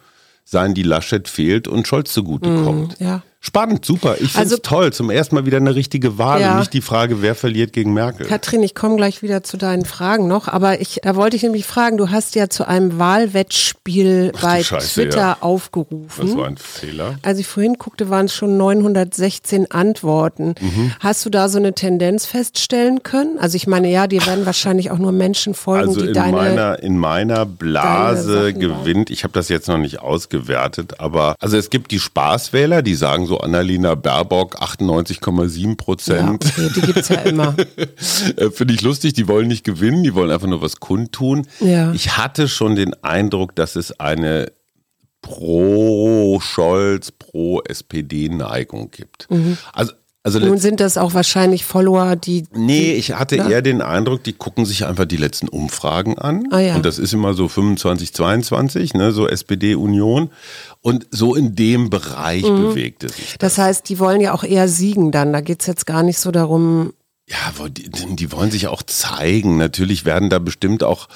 sein, die Laschet fehlt und Scholz zugutekommt. Mhm, ja. Spannend, super. Ich finde es also, toll. Zum ersten Mal wieder eine richtige Wahl ja. und nicht die Frage, wer verliert gegen Merkel. Katrin, ich komme gleich wieder zu deinen Fragen noch, aber ich, da wollte ich nämlich fragen, du hast ja zu einem Wahlwettspiel Ach, bei Scheiße, Twitter ja. aufgerufen. Das war ein Fehler. Als ich vorhin guckte, waren es schon 916 Antworten. Mhm. Hast du da so eine Tendenz feststellen können? Also ich meine, ja, dir werden wahrscheinlich auch nur Menschen folgen, also die in deine... Meiner, in meiner Blase gewinnt, ich habe das jetzt noch nicht ausgewertet, aber also es gibt die Spaßwähler, die sagen so Annalena Baerbock 98,7 Prozent. Ja, okay, die gibt es ja immer. Äh, finde ich lustig, die wollen nicht gewinnen, die wollen einfach nur was kundtun. Ja. Ich hatte schon den Eindruck, dass es eine pro Scholz, pro SPD-Neigung gibt. Mhm. Also also Nun sind das auch wahrscheinlich Follower, die. Nee, ich hatte na? eher den Eindruck, die gucken sich einfach die letzten Umfragen an. Ah, ja. Und das ist immer so 25, 22, ne, so SPD-Union. Und so in dem Bereich mhm. bewegte sich das. Das heißt, die wollen ja auch eher siegen dann. Da geht es jetzt gar nicht so darum. Ja, die, die wollen sich auch zeigen. Natürlich werden da bestimmt auch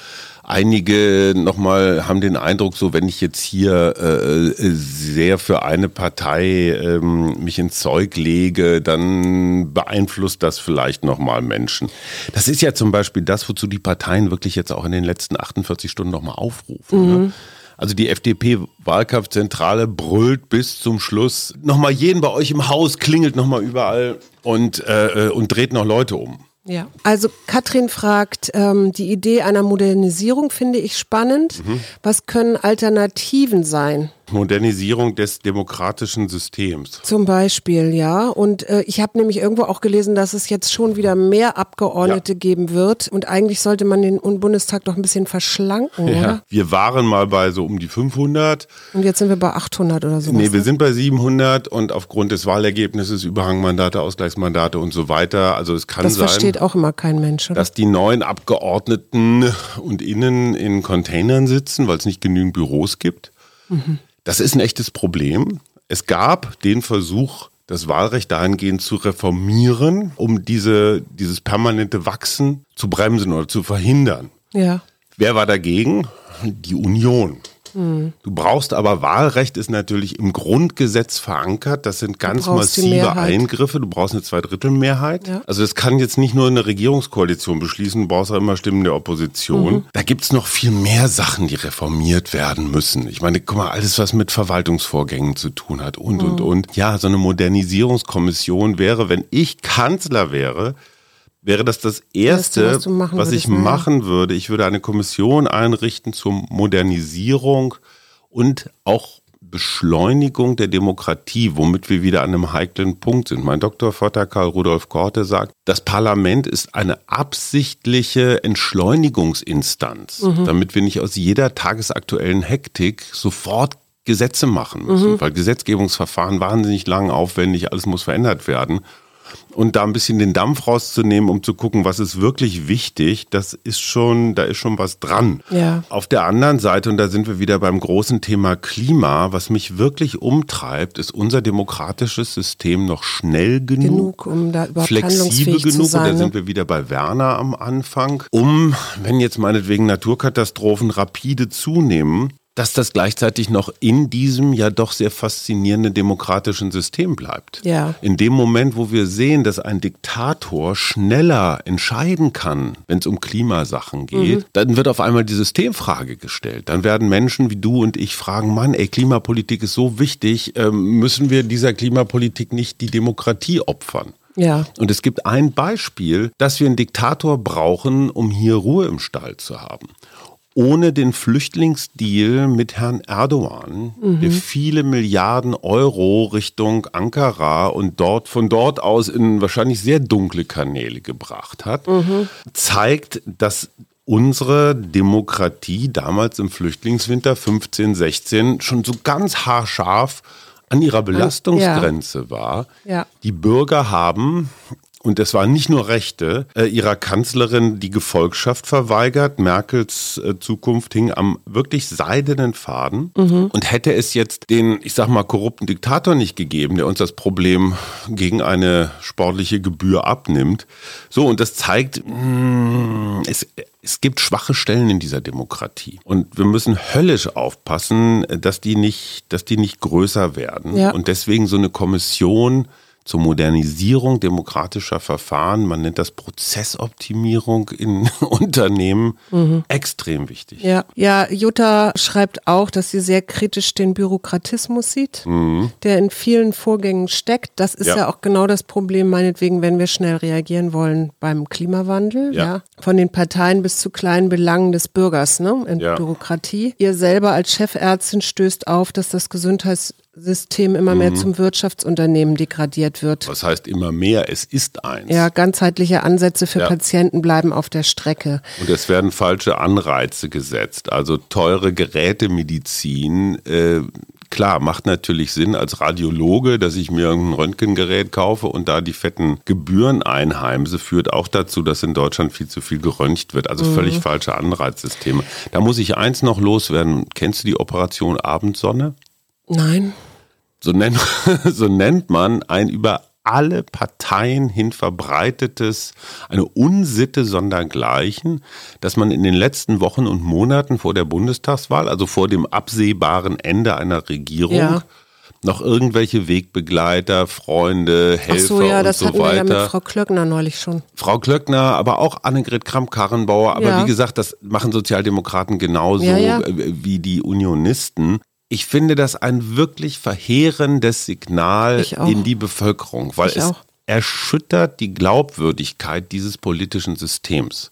Einige nochmal haben den Eindruck, so wenn ich jetzt hier äh, sehr für eine Partei ähm, mich ins Zeug lege, dann beeinflusst das vielleicht nochmal Menschen. Das ist ja zum Beispiel das, wozu die Parteien wirklich jetzt auch in den letzten 48 Stunden nochmal aufrufen. Ne? Mhm. Ne? Also die FDP-Wahlkampfzentrale brüllt bis zum Schluss. Nochmal jeden bei euch im Haus, klingelt nochmal überall und, äh, äh und dreht noch Leute um. Ja, also Katrin fragt, ähm, die Idee einer Modernisierung finde ich spannend. Mhm. Was können Alternativen sein? Modernisierung des demokratischen Systems. Zum Beispiel, ja. Und äh, ich habe nämlich irgendwo auch gelesen, dass es jetzt schon wieder mehr Abgeordnete ja. geben wird. Und eigentlich sollte man den Bundestag doch ein bisschen verschlanken, ja. oder? Wir waren mal bei so um die 500. Und jetzt sind wir bei 800 oder so. Nee, wir ne? sind bei 700 und aufgrund des Wahlergebnisses Überhangmandate, Ausgleichsmandate und so weiter. Also es kann das sein. Das versteht auch immer kein Mensch, oder? Dass die neuen Abgeordneten und Innen in Containern sitzen, weil es nicht genügend Büros gibt. Mhm. Das ist ein echtes Problem. Es gab den Versuch, das Wahlrecht dahingehend zu reformieren, um diese, dieses permanente Wachsen zu bremsen oder zu verhindern. Ja. Wer war dagegen? Die Union. Du brauchst aber Wahlrecht ist natürlich im Grundgesetz verankert. Das sind ganz massive Eingriffe. Du brauchst eine Zweidrittelmehrheit. Ja. Also das kann jetzt nicht nur eine Regierungskoalition beschließen, du brauchst auch immer Stimmen der Opposition. Mhm. Da gibt's noch viel mehr Sachen, die reformiert werden müssen. Ich meine, guck mal, alles, was mit Verwaltungsvorgängen zu tun hat und, mhm. und, und. Ja, so eine Modernisierungskommission wäre, wenn ich Kanzler wäre, wäre das das Erste, das, was, was ich ne? machen würde. Ich würde eine Kommission einrichten zur Modernisierung und auch Beschleunigung der Demokratie, womit wir wieder an einem heiklen Punkt sind. Mein Dr. Vater Karl Rudolf Korte sagt, das Parlament ist eine absichtliche Entschleunigungsinstanz, mhm. damit wir nicht aus jeder tagesaktuellen Hektik sofort Gesetze machen müssen, mhm. weil Gesetzgebungsverfahren wahnsinnig lang, aufwendig, alles muss verändert werden und da ein bisschen den Dampf rauszunehmen, um zu gucken, was ist wirklich wichtig, das ist schon, da ist schon was dran. Ja. Auf der anderen Seite, und da sind wir wieder beim großen Thema Klima, was mich wirklich umtreibt, ist unser demokratisches System noch schnell genug, genug um da überhaupt flexibel genug, sein, und da ne? sind wir wieder bei Werner am Anfang, um, wenn jetzt meinetwegen Naturkatastrophen rapide zunehmen, dass das gleichzeitig noch in diesem ja doch sehr faszinierenden demokratischen System bleibt. Ja. In dem Moment, wo wir sehen, dass ein Diktator schneller entscheiden kann, wenn es um Klimasachen geht, mhm. dann wird auf einmal die Systemfrage gestellt. Dann werden Menschen wie du und ich fragen, Mann, ey, Klimapolitik ist so wichtig, ähm, müssen wir dieser Klimapolitik nicht die Demokratie opfern? Ja. Und es gibt ein Beispiel, dass wir einen Diktator brauchen, um hier Ruhe im Stall zu haben ohne den Flüchtlingsdeal mit Herrn Erdogan, mhm. der viele Milliarden Euro Richtung Ankara und dort von dort aus in wahrscheinlich sehr dunkle Kanäle gebracht hat, mhm. zeigt, dass unsere Demokratie damals im Flüchtlingswinter 15, 16 schon so ganz haarscharf an ihrer Belastungsgrenze ja. war. Ja. Die Bürger haben und es waren nicht nur Rechte, äh, ihrer Kanzlerin die Gefolgschaft verweigert. Merkels äh, Zukunft hing am wirklich seidenen Faden. Mhm. Und hätte es jetzt den, ich sag mal, korrupten Diktator nicht gegeben, der uns das Problem gegen eine sportliche Gebühr abnimmt. So, und das zeigt, mh, mm, es, es gibt schwache Stellen in dieser Demokratie. Und wir müssen höllisch aufpassen, dass die nicht, dass die nicht größer werden. Ja. Und deswegen so eine Kommission, zur Modernisierung demokratischer Verfahren, man nennt das Prozessoptimierung in Unternehmen, mhm. extrem wichtig. Ja. ja, Jutta schreibt auch, dass sie sehr kritisch den Bürokratismus sieht, mhm. der in vielen Vorgängen steckt. Das ist ja. ja. auch genau das Problem, meinetwegen, wenn wir schnell reagieren wollen beim Klimawandel. Ja. ja. Von den Parteien bis zu kleinen Belangen des Bürgers ne, in ja. Bürokratie. Ihr selber als Chefärztin stößt auf, dass das Gesundheits System immer mehr mhm. zum Wirtschaftsunternehmen degradiert wird. Was heißt immer mehr? Es ist eins. Ja, ganzheitliche Ansätze für ja. Patienten bleiben auf der Strecke. Und es werden falsche Anreize gesetzt. Also teure Gerätemedizin, äh, klar, macht natürlich Sinn als Radiologe, dass ich mir ein Röntgengerät kaufe und da die fetten Gebühren einheimse, führt auch dazu, dass in Deutschland viel zu viel geröntgt wird. Also mhm. völlig falsche Anreizsysteme. Da muss ich eins noch loswerden. Kennst du die Operation Abendsonne? Nein. So nennt, so nennt man ein über alle Parteien hin verbreitetes, eine Unsitte sondergleichen, dass man in den letzten Wochen und Monaten vor der Bundestagswahl, also vor dem absehbaren Ende einer Regierung, ja. noch irgendwelche Wegbegleiter, Freunde, Helfer Ach so, ja, und das so hatten weiter. Wir ja mit Frau Klöckner neulich schon. Frau Klöckner, aber auch Annegret Kramp-Karrenbauer. Aber ja. wie gesagt, das machen Sozialdemokraten genauso ja. wie die Unionisten. Ich finde das ein wirklich verheerendes Signal in die Bevölkerung, weil ich es auch. erschüttert die Glaubwürdigkeit dieses politischen Systems.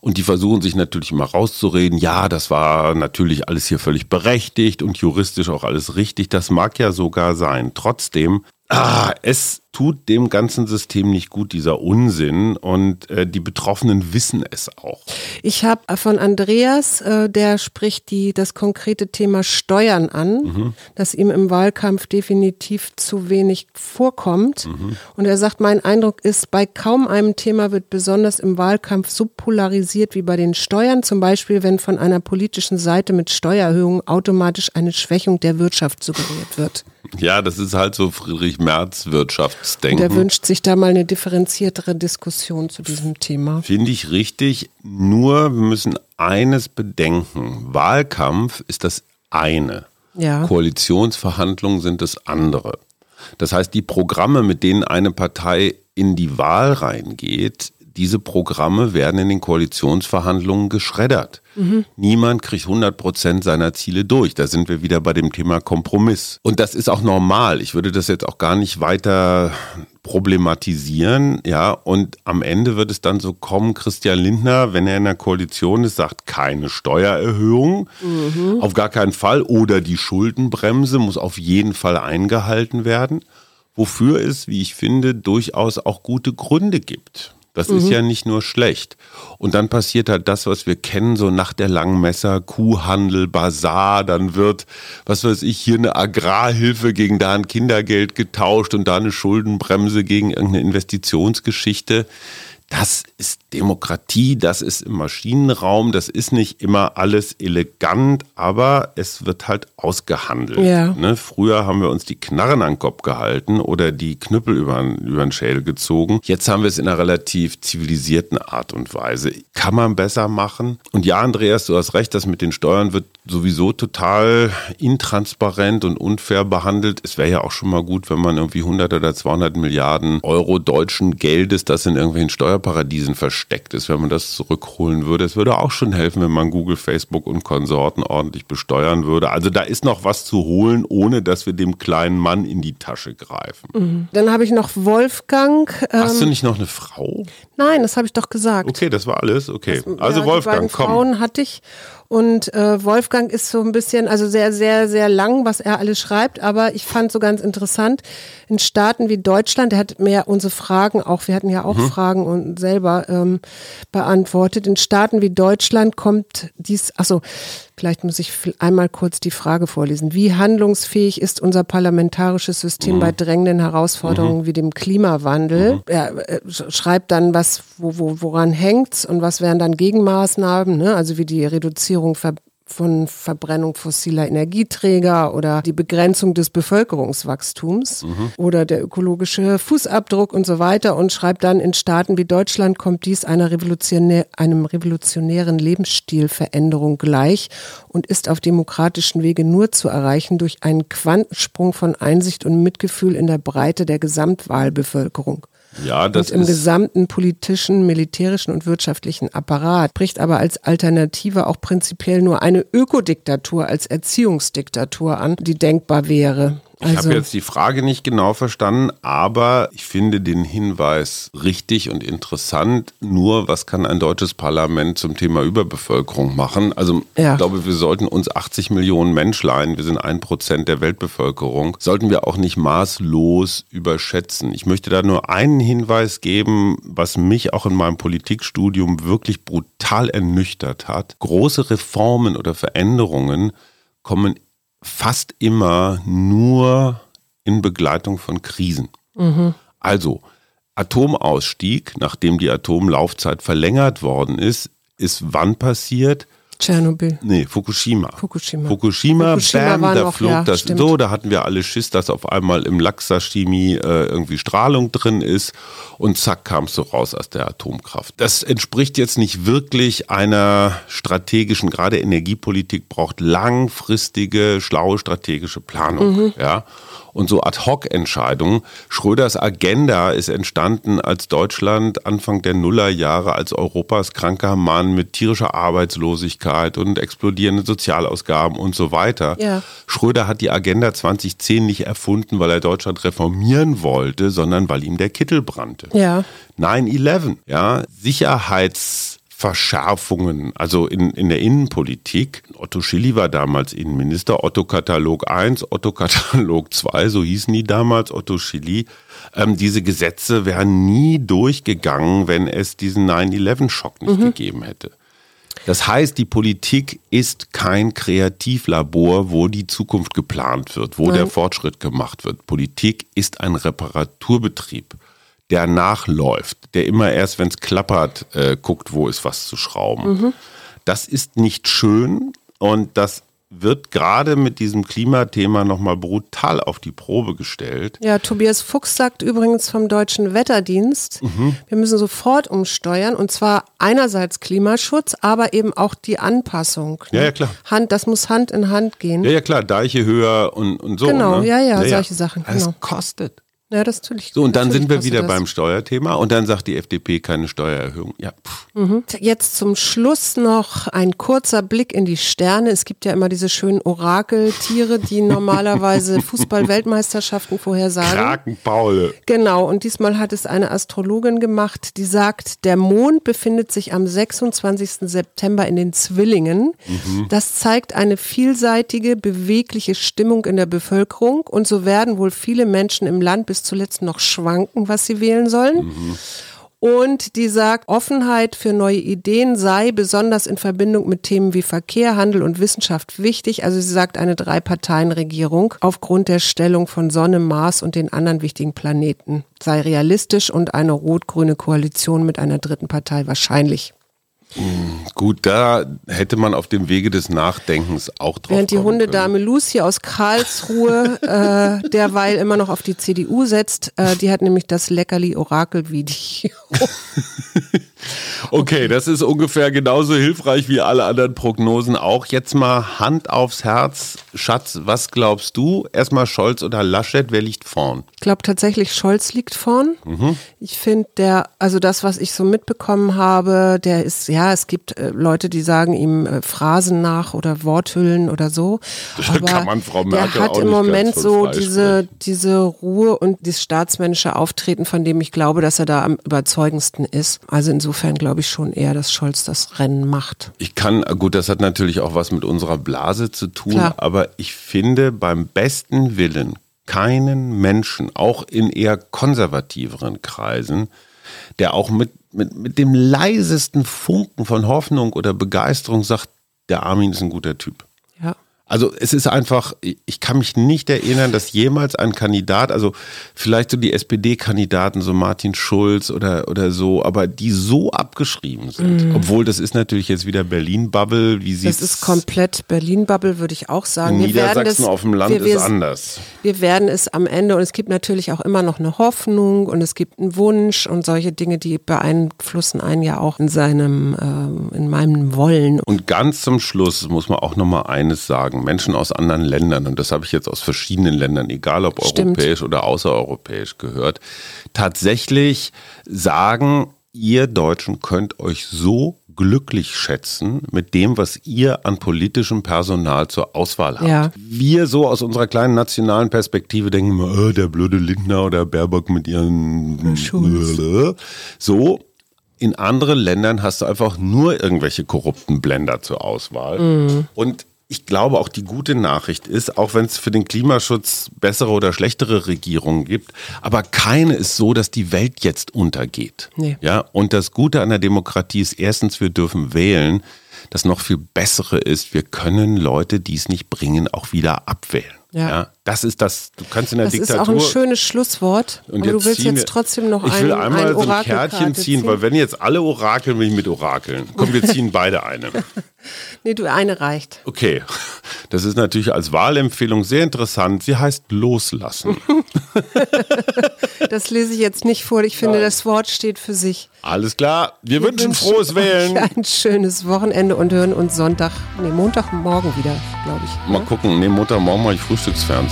Und die versuchen sich natürlich immer rauszureden, ja, das war natürlich alles hier völlig berechtigt und juristisch auch alles richtig. Das mag ja sogar sein. Trotzdem Ah, es tut dem ganzen System nicht gut, dieser Unsinn. Und äh, die Betroffenen wissen es auch. Ich habe von Andreas, äh, der spricht die, das konkrete Thema Steuern an, mhm. das ihm im Wahlkampf definitiv zu wenig vorkommt. Mhm. Und er sagt, mein Eindruck ist, bei kaum einem Thema wird besonders im Wahlkampf so polarisiert wie bei den Steuern. Zum Beispiel, wenn von einer politischen Seite mit Steuererhöhungen automatisch eine Schwächung der Wirtschaft suggeriert wird. Ja, das ist halt so Friedrich Merz Wirtschaftsdenken. Der wünscht sich da mal eine differenziertere Diskussion zu diesem Thema. Finde ich richtig. Nur wir müssen eines bedenken. Wahlkampf ist das eine. Ja. Koalitionsverhandlungen sind das andere. Das heißt, die Programme, mit denen eine Partei in die Wahl reingeht, diese Programme werden in den Koalitionsverhandlungen geschreddert. Mhm. Niemand kriegt 100 Prozent seiner Ziele durch. Da sind wir wieder bei dem Thema Kompromiss. Und das ist auch normal. Ich würde das jetzt auch gar nicht weiter problematisieren, ja, und am Ende wird es dann so kommen, Christian Lindner, wenn er in der Koalition ist, sagt keine Steuererhöhung, mhm. auf gar keinen Fall, oder die Schuldenbremse muss auf jeden Fall eingehalten werden, wofür es, wie ich finde, durchaus auch gute Gründe gibt. Das mhm. ist ja nicht nur schlecht. Und dann passiert halt das, was wir kennen, so nach der Langmesser, Kuhhandel, Bazar, dann wird, was weiß ich, hier eine Agrarhilfe gegen da ein Kindergeld getauscht und da eine Schuldenbremse gegen irgendeine Investitionsgeschichte. Das ist Demokratie, das ist im Maschinenraum, das ist nicht immer alles elegant, aber es wird halt ausgehandelt. Ja. Ne? Früher haben wir uns die Knarren an den Kopf gehalten oder die Knüppel über, über den Schädel gezogen. Jetzt haben wir es in einer relativ zivilisierten Art und Weise. Kann man besser machen. Und ja, Andreas, du hast recht, das mit den Steuern wird sowieso total intransparent und unfair behandelt. Es wäre ja auch schon mal gut, wenn man irgendwie 100 oder 200 Milliarden Euro deutschen Geldes, das in irgendwelchen Steuerparadiesen versteckt ist, wenn man das zurückholen würde. Es würde auch schon helfen, wenn man Google, Facebook und Konsorten ordentlich besteuern würde. Also da ist noch was zu holen, ohne dass wir dem kleinen Mann in die Tasche greifen. Mhm. Dann habe ich noch Wolfgang. Hast du ähm, nicht noch eine Frau? Nein, das habe ich doch gesagt. Okay, das war alles. Okay, das, also ja, Wolfgang, die komm. Frauen hatte ich und äh, Wolfgang ist so ein bisschen, also sehr, sehr, sehr lang, was er alles schreibt, aber ich fand so ganz interessant, in Staaten wie Deutschland, der hat mehr unsere Fragen auch, wir hatten ja auch mhm. Fragen und selber ähm, beantwortet. In Staaten wie Deutschland kommt dies, achso, vielleicht muss ich einmal kurz die Frage vorlesen. Wie handlungsfähig ist unser parlamentarisches System mhm. bei drängenden Herausforderungen mhm. wie dem Klimawandel? Mhm. Er äh, schreibt dann, was, wo, wo, woran hängt's und was wären dann Gegenmaßnahmen, ne? also wie die Reduzierung Reduzierung von Verbrennung fossiler Energieträger oder die Begrenzung des Bevölkerungswachstums mhm. oder der ökologische Fußabdruck und so weiter und schreibt dann, in Staaten wie Deutschland kommt dies einer revolutionär, einem revolutionären Lebensstilveränderung gleich und ist auf demokratischen Wege nur zu erreichen durch einen Quantensprung von Einsicht und Mitgefühl in der Breite der Gesamtwahlbevölkerung. Ja, das und im gesamten politischen, militärischen und wirtschaftlichen Apparat bricht aber als Alternative auch prinzipiell nur eine Ökodiktatur als Erziehungsdiktatur an, die denkbar wäre. Ich also, habe jetzt die Frage nicht genau verstanden, aber ich finde den Hinweis richtig und interessant. Nur, was kann ein deutsches Parlament zum Thema Überbevölkerung machen? Also ja. ich glaube, wir sollten uns 80 Millionen Menschlein, wir sind ein Prozent der Weltbevölkerung, sollten wir auch nicht maßlos überschätzen. Ich möchte da nur einen Hinweis geben, was mich auch in meinem Politikstudium wirklich brutal ernüchtert hat. Große Reformen oder Veränderungen kommen fast immer nur in Begleitung von Krisen. Mhm. Also Atomausstieg, nachdem die Atomlaufzeit verlängert worden ist, ist wann passiert? Tschernobyl. Nee, Fukushima. Fukushima. Fukushima, Fukushima bam, da flog ja, das stimmt. so, da hatten wir alle Schiss, dass auf einmal im Laxashimi äh, irgendwie Strahlung drin ist und zack kamst du raus aus der Atomkraft. Das entspricht jetzt nicht wirklich einer strategischen, gerade Energiepolitik braucht langfristige, schlaue strategische Planung, mhm. ja und so Ad-Hoc-Entscheidungen. Schröders Agenda ist entstanden, als Deutschland Anfang der Nullerjahre als Europas kranker Mann mit tierischer Arbeitslosigkeit und explodierenden Sozialausgaben und so weiter. Ja. Schröder hat die Agenda 2010 nicht erfunden, weil er Deutschland reformieren wollte, sondern weil ihm der Kittel brannte. Ja. 9-11, ja, Sicherheits Verschärfungen, also in, in der Innenpolitik. Otto Schilly war damals Innenminister, Otto Katalog 1, Otto Katalog 2, so hießen die damals, Otto Schilly. Ähm, diese Gesetze wären nie durchgegangen, wenn es diesen 9-11-Schock nicht mhm. gegeben hätte. Das heißt, die Politik ist kein Kreativlabor, wo die Zukunft geplant wird, wo Nein. der Fortschritt gemacht wird. Politik ist ein Reparaturbetrieb, der nachläuft, der immer erst, wenn es klappert, äh, guckt, wo ist was zu schrauben. Mhm. Das ist nicht schön und das wird gerade mit diesem Klimathema nochmal brutal auf die Probe gestellt. Ja, Tobias Fuchs sagt übrigens vom Deutschen Wetterdienst, mhm. wir müssen sofort umsteuern und zwar einerseits Klimaschutz, aber eben auch die Anpassung. Ne? Ja, ja, klar. Hand, das muss Hand in Hand gehen. Ja, ja, klar, Deiche höher und, und so. Genau, ne? ja, ja, ja, solche Sachen. Genau. Das kostet. Ja, das natürlich. So, und dann sind wir wieder beim Steuerthema und dann sagt die FDP keine Steuererhöhung. Ja. Mhm. Jetzt zum Schluss noch ein kurzer Blick in die Sterne. Es gibt ja immer diese schönen Orakeltiere, die normalerweise Fußball-Weltmeisterschaften vorhersagen. Krakenpaule. Genau, und diesmal hat es eine Astrologin gemacht, die sagt, der Mond befindet sich am 26. September in den Zwillingen. Mhm. Das zeigt eine vielseitige, bewegliche Stimmung in der Bevölkerung und so werden wohl viele Menschen im Land bis zuletzt noch schwanken, was sie wählen sollen. Mhm. Und die sagt, Offenheit für neue Ideen sei besonders in Verbindung mit Themen wie Verkehr, Handel und Wissenschaft wichtig. Also sie sagt, eine Drei-Parteien-Regierung aufgrund der Stellung von Sonne, Mars und den anderen wichtigen Planeten sei realistisch und eine rot-grüne Koalition mit einer dritten Partei wahrscheinlich. Gut, da hätte man auf dem Wege des Nachdenkens auch drauf Während die Hundedame Lucy aus Karlsruhe äh, derweil immer noch auf die CDU setzt, äh, die hat nämlich das Leckerli-Orakel-Video. okay, das ist ungefähr genauso hilfreich wie alle anderen Prognosen auch. Jetzt mal Hand aufs Herz. Schatz, was glaubst du? Erstmal Scholz oder Laschet, wer liegt vorn? Ich glaube tatsächlich, Scholz liegt vorn. Mhm. Ich finde, der, also das, was ich so mitbekommen habe, der ist ja es gibt äh, Leute, die sagen ihm äh, Phrasen nach oder Worthüllen oder so. Aber Kann man Frau Merkel der hat im Moment so diese, diese Ruhe und das staatsmännische Auftreten, von dem ich glaube, dass er da am überzeugendsten ist. Also insofern glaube ich schon eher, dass Scholz das Rennen macht. Ich kann, gut, das hat natürlich auch was mit unserer Blase zu tun, Klar. aber ich finde beim besten Willen keinen Menschen, auch in eher konservativeren Kreisen, der auch mit mit, mit dem leisesten Funken von Hoffnung oder Begeisterung sagt, der Armin ist ein guter Typ. Also es ist einfach, ich kann mich nicht erinnern, dass jemals ein Kandidat, also vielleicht so die SPD-Kandidaten, so Martin Schulz oder, oder so, aber die so abgeschrieben sind. Mm. Obwohl das ist natürlich jetzt wieder Berlin-Bubble, wie sie Das ist komplett Berlin-Bubble, würde ich auch sagen. In Niedersachsen das, auf dem Land wir, wir, ist anders. Wir werden es am Ende, und es gibt natürlich auch immer noch eine Hoffnung und es gibt einen Wunsch und solche Dinge, die beeinflussen einen ja auch in seinem, äh, in meinem Wollen. Und ganz zum Schluss muss man auch nochmal eines sagen Menschen aus anderen Ländern, und das habe ich jetzt aus verschiedenen Ländern, egal ob Stimmt. europäisch oder außereuropäisch gehört, tatsächlich sagen, ihr Deutschen könnt euch so glücklich schätzen mit dem, was ihr an politischem Personal zur Auswahl habt. Ja. Wir so aus unserer kleinen nationalen Perspektive denken immer, oh, der blöde Lindner oder Baerbock mit ihren Schulz. so. In anderen Ländern hast du einfach nur irgendwelche korrupten Blender zur Auswahl. Mhm. Und ich glaube, auch die gute Nachricht ist, auch wenn es für den Klimaschutz bessere oder schlechtere Regierungen gibt, aber keine ist so, dass die Welt jetzt untergeht. Nee. Ja, und das Gute an der Demokratie ist erstens, wir dürfen wählen. Das noch viel bessere ist, wir können Leute, die es nicht bringen, auch wieder abwählen. Ja. ja. Das ist das. Du kannst in der das Diktatur. Das ist auch ein schönes Schlusswort. Und aber du willst jetzt trotzdem noch Ich will einmal ein so ein Kärtchen ziehen, ziehen, weil wenn jetzt alle orakeln, will ich mit orakeln. Komm, wir ziehen beide eine. nee, du eine reicht. Okay. Das ist natürlich als Wahlempfehlung sehr interessant. Sie heißt loslassen. das lese ich jetzt nicht vor. Ich finde, Nein. das Wort steht für sich. Alles klar. Wir, Wir wünschen frohes Wählen. Ein schönes Wochenende und hören uns Sonntag, nee, Montagmorgen wieder, glaube ich. Mal ne? gucken. Nee, Montagmorgen mache ich Frühstücksfernsehen.